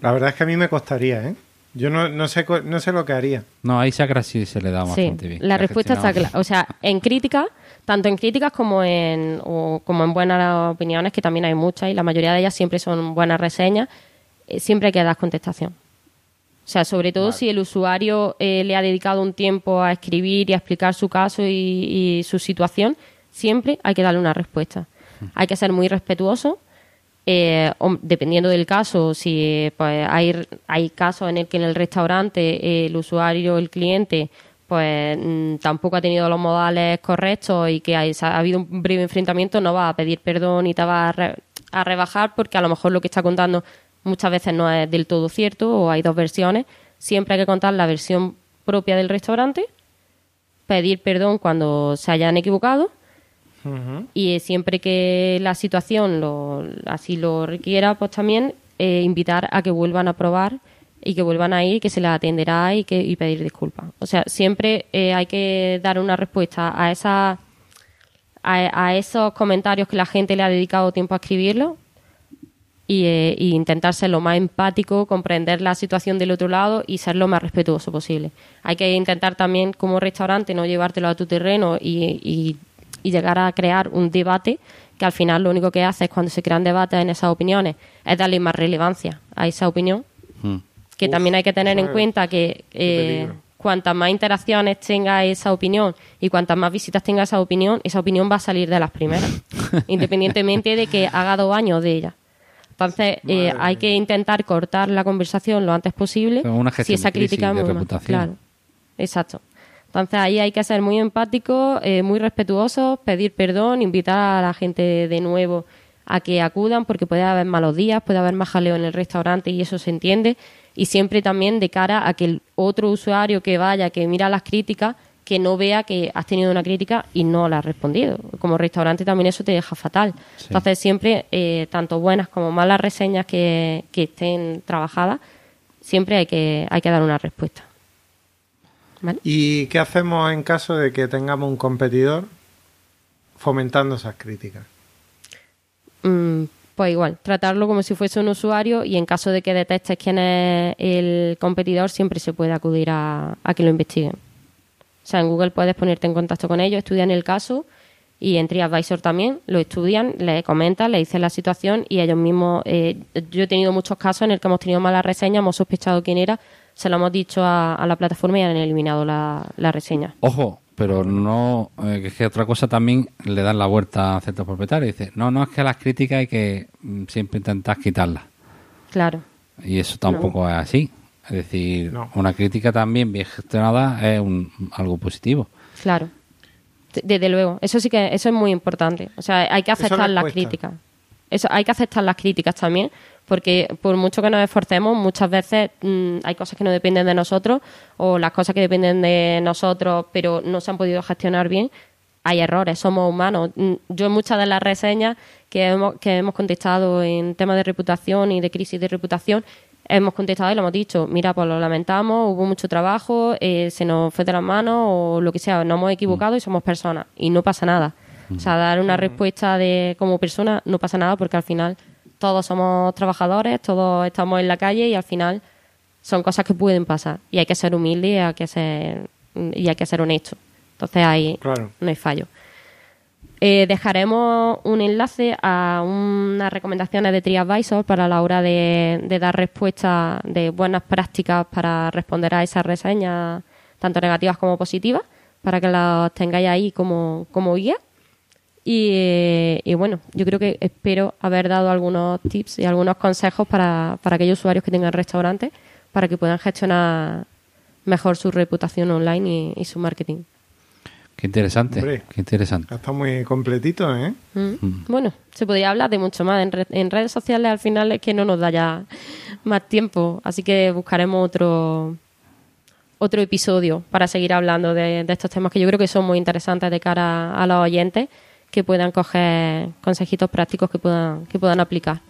La verdad es que a mí me costaría, ¿eh? Yo no, no, sé, no sé lo que haría. No, ahí Sacra sí se le da bastante bien. La respuesta está clara. O sea, en críticas, tanto en críticas como en, como en buenas opiniones, que también hay muchas, y la mayoría de ellas siempre son buenas reseñas, eh, siempre hay que dar contestación. O sea, sobre todo si el usuario eh, le ha dedicado un tiempo a escribir y a explicar su caso y su situación, siempre hay que darle una respuesta. Mm. Hay que ser muy respetuoso eh, dependiendo del caso, si pues, hay, hay casos en el que en el restaurante el usuario, el cliente, pues mm, tampoco ha tenido los modales correctos y que ha habido un breve enfrentamiento, no va a pedir perdón y te va a, a, rebajar porque a lo mejor lo que está contando muchas veces no es del todo cierto o hay dos versiones. Siempre hay que contar la versión propia del restaurante, pedir perdón cuando se hayan equivocado y siempre que la situación lo, así lo requiera, pues también eh, invitar a que vuelvan a probar y que vuelvan a ir, que se les atenderá y, que, y pedir disculpas. O sea, siempre eh, hay que dar una respuesta a, esa, a, esos comentarios que la gente le ha dedicado tiempo a escribirlo y, eh, intentar ser lo más empático, comprender la situación del otro lado y ser lo más respetuoso posible. Hay que intentar también, como restaurante, no llevártelo a tu terreno y y llegar a crear un debate que al final lo único que hace es cuando se crean debates en esas opiniones es darle más relevancia a esa opinión. Hmm. Que también hay que tener en cuenta que eh, cuantas más interacciones tenga esa opinión y cuantas más visitas tenga esa opinión, esa opinión va a salir de las primeras, independientemente de que haga dos años de ella. Entonces, eh, hay que intentar cortar la conversación lo antes posible. si esa crítica es muy Claro, exacto. Entonces ahí hay que ser muy empáticos, eh, muy respetuosos, pedir perdón, invitar a la gente de nuevo a que acudan porque puede haber malos días, puede haber más jaleo en el restaurante y eso se entiende. Y siempre también de cara a que el otro usuario que vaya, que mira las críticas, que no vea que has tenido una crítica y no la has respondido. Como restaurante también eso te deja fatal. Entonces siempre, eh, tanto buenas como malas reseñas que, que estén trabajadas, siempre hay que, hay que dar una respuesta. ¿Y qué hacemos en caso de que tengamos un competidor fomentando esas críticas? Mm, pues igual, tratarlo como si fuese un usuario y en caso de que detectes quién es el competidor, siempre se puede acudir a, que lo investiguen. O sea, en Google puedes ponerte en contacto con ellos, estudian el caso y en TriAdvisor también lo estudian, le comentan, le dicen la situación y ellos mismos. Eh, yo he tenido muchos casos en el que hemos tenido malas reseñas, hemos sospechado quién era, se lo hemos dicho a, a la plataforma y han eliminado la, la reseña. Ojo, pero no, eh, que es que otra cosa también le dan la vuelta a ciertos propietarios. Dice, no, no es que las críticas hay que mm, siempre intentar quitarlas. Claro. Y eso tampoco es así. Es decir, No. una crítica también bien gestionada es un, algo positivo. Claro. De- Desde luego, eso sí que eso es muy importante. O sea, hay que aceptar las críticas. Eso hay que aceptar las críticas también, porque por mucho que nos esforcemos, muchas veces mm, hay cosas que no dependen de nosotros o las cosas que dependen de nosotros, pero no se han podido gestionar bien. Hay errores, somos humanos. Mm, Yo en muchas de las reseñas que hemos, que hemos contestado en temas de reputación y de crisis de reputación, hemos contestado y lo hemos dicho, mira, pues lo lamentamos, hubo mucho trabajo, eh, se nos fue de las manos o lo que sea, nos hemos equivocado y somos personas y no pasa nada. O sea, dar una respuesta de como persona no pasa nada porque al final todos somos trabajadores, todos estamos en la calle y al final son cosas que pueden pasar y hay que ser humilde y hay que ser, y hay que ser honesto. Entonces ahí Claro. no hay fallo. Eh, dejaremos un enlace a unas recomendaciones de TriAdvisor para la hora de, de dar respuesta de buenas prácticas para responder a esas reseñas, tanto negativas como positivas, para que las tengáis ahí como, como guía. Y, eh, y bueno, yo creo que espero haber dado algunos tips y algunos consejos para, para aquellos usuarios que tengan restaurantes para que puedan gestionar mejor su reputación online y, y su marketing. Qué interesante, Hombre. qué interesante. Está muy completito, ¿eh? Mm. Bueno, se podría hablar de mucho más. En, re- en redes sociales al final es que no nos da ya más tiempo, así que buscaremos otro otro episodio para seguir hablando de, de estos temas que yo creo que son muy interesantes de cara a los oyentes que puedan coger consejitos prácticos que puedan que puedan aplicar.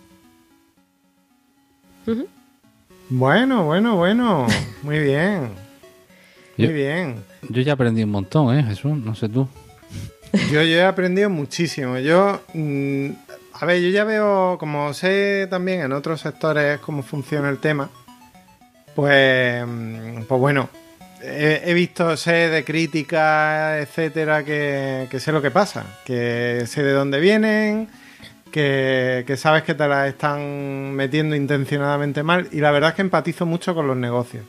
Bueno, bueno, bueno. Muy bien. Muy Yo- bien. Yo ya aprendí un montón, ¿eh, Jesús? No sé tú. Yo, yo he aprendido muchísimo. Yo, mm, a ver, yo ya veo, como sé también en otros sectores cómo funciona el tema, pues, mm, pues bueno, he, he visto, sé de críticas, etcétera, que, que sé lo que pasa, que sé de dónde vienen, que, que sabes que te las están metiendo intencionadamente mal, y la verdad es que empatizo mucho con los negocios.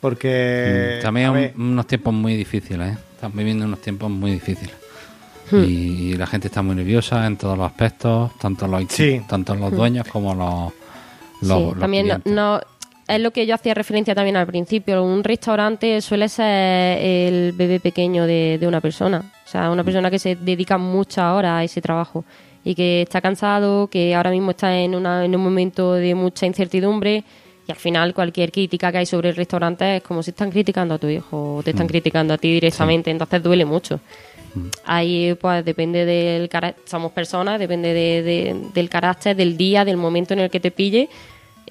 Porque... Mm, También ver, un- unos tiempos muy difíciles, ¿eh? Estamos viviendo unos tiempos muy difíciles. Hmm. Y la gente está muy nerviosa en todos los aspectos, tanto los, Sí. tanto los dueños como los, los, sí, los también no, clientes. no- es lo que yo hacía referencia también al principio. Un restaurante suele ser el bebé pequeño de, de una persona. O sea, una persona que se dedica muchas horas a ese trabajo y que está cansado, que ahora mismo está en, una, en un momento de mucha incertidumbre. Y al final cualquier crítica que hay sobre el restaurante es como si están criticando a tu hijo o te están criticando a ti directamente. Entonces duele mucho. Ahí pues depende del carácter, somos personas, depende de- de- del carácter, del día, del momento en el que te pille.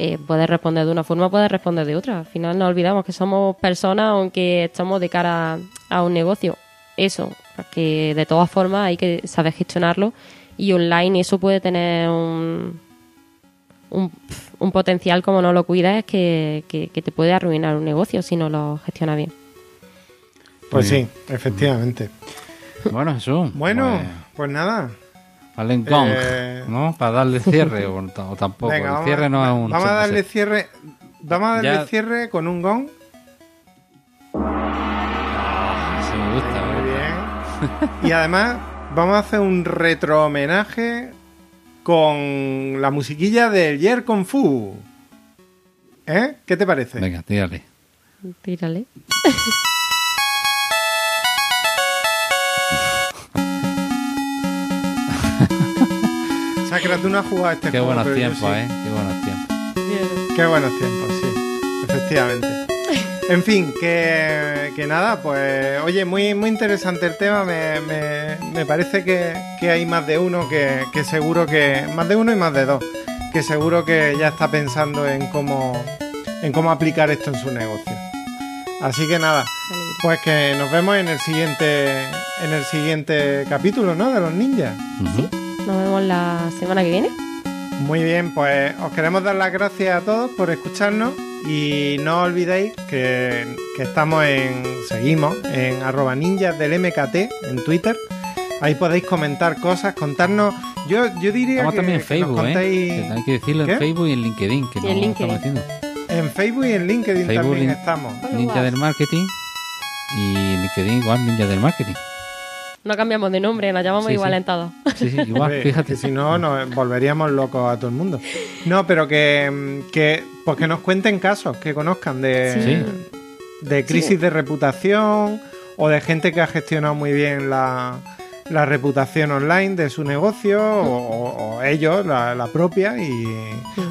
Eh, puedes responder de una forma, puedes responder de otra. Al final no olvidamos que somos personas aunque estamos de cara a un negocio. Eso, que de todas formas hay que saber gestionarlo y online eso puede tener un, un, un potencial como no lo cuidas que, que, que te puede arruinar un negocio si no lo gestionas bien. pues sí, efectivamente. Bueno, Jesús. Bueno, pues, pues nada. Vale en gong, eh, ¿no? Para darle cierre o, o tampoco. Venga, el cierre no a, es un... vamos a darle cierre. Vamos a darle Ya- cierre con un gong. Ah, sí me gusta. Muy bien. Y además, vamos a hacer un retro homenaje con la musiquilla del Yer Kung Fu. ¿Eh? ¿Qué te parece? Venga, tírale. Tírale. No has jugado este Qué juego, buenos tiempos, sí. ¿eh? Qué buenos tiempos. Qué buenos tiempos, sí. Efectivamente. En fin, que, que nada, pues oye, muy, muy interesante el tema. Me, me- me parece que, que hay más de uno que, que seguro que. Más de uno y más de dos. Que seguro que ya está pensando en cómo, en cómo aplicar esto en su negocio. Así que nada, pues que nos vemos en el siguiente, en el siguiente capítulo, ¿no? De los ninjas. Nos vemos la semana que viene. Muy bien, pues os queremos dar las gracias a todos por escucharnos y no olvidéis que, que estamos en, seguimos en arroba ninjas del MKT en Twitter. Ahí podéis comentar cosas, contarnos. Yo, yo diría Estamos que, también en que Facebook, ¿eh? contéis- Que hay que decirlo ¿Qué? en Facebook y en LinkedIn, que no en LinkedIn. estamos haciendo. En Facebook y en LinkedIn Facebook, también lin- estamos. Ninja del Marketing y LinkedIn igual Ninja del Marketing. No cambiamos de nombre, nos llamamos Sí, igual sí. en todos. Sí, sí, igual, Hombre, fíjate. Que si no, nos volveríamos locos a todo el mundo. No, pero que, mm, que, pues que nos cuenten casos que conozcan de, Sí. de crisis de reputación o de gente que ha gestionado muy bien la, la reputación online de su negocio o, o- o ellos, la, la propia, y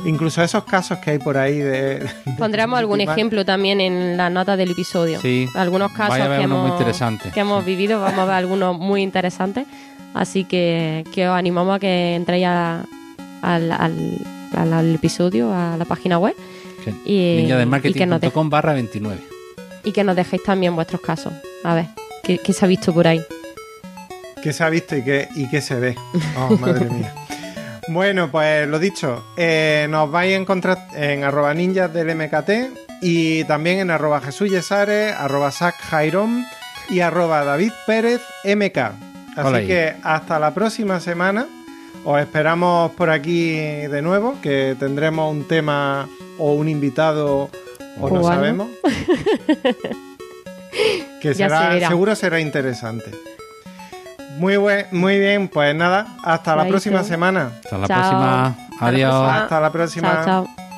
incluso esos casos que hay por ahí de... de Pondremos algún ejemplo también en la nota del episodio. Sí. Algunos casos hemos, que hemos vivido, vamos a ver algunos muy interesantes. Así que, que os animamos a que entréis a- al, al- al- al episodio, a la página web Que- y, y, que nos de- Ninjadelmarketing.com barra 29. y que nos dejéis también vuestros casos. A ver, ¿qué, qué se ha visto por ahí? ¿Qué se ha visto y qué, y qué se ve? Oh, madre mía. Bueno, pues lo dicho, eh, nos vais a encontrar en arroba ninjas del MKT y también en arroba Jesús arroba Sac Jairón y arroba David Pérez MK. Así Hola que hasta la próxima semana. Os esperamos por aquí de nuevo, que tendremos un tema o un invitado o no sabemos. que será, se seguro será interesante. Muy, buen, muy bien, pues nada, hasta la próxima semana. Hasta la Chao. próxima. Adiós. Hasta la próxima. Chao, chao.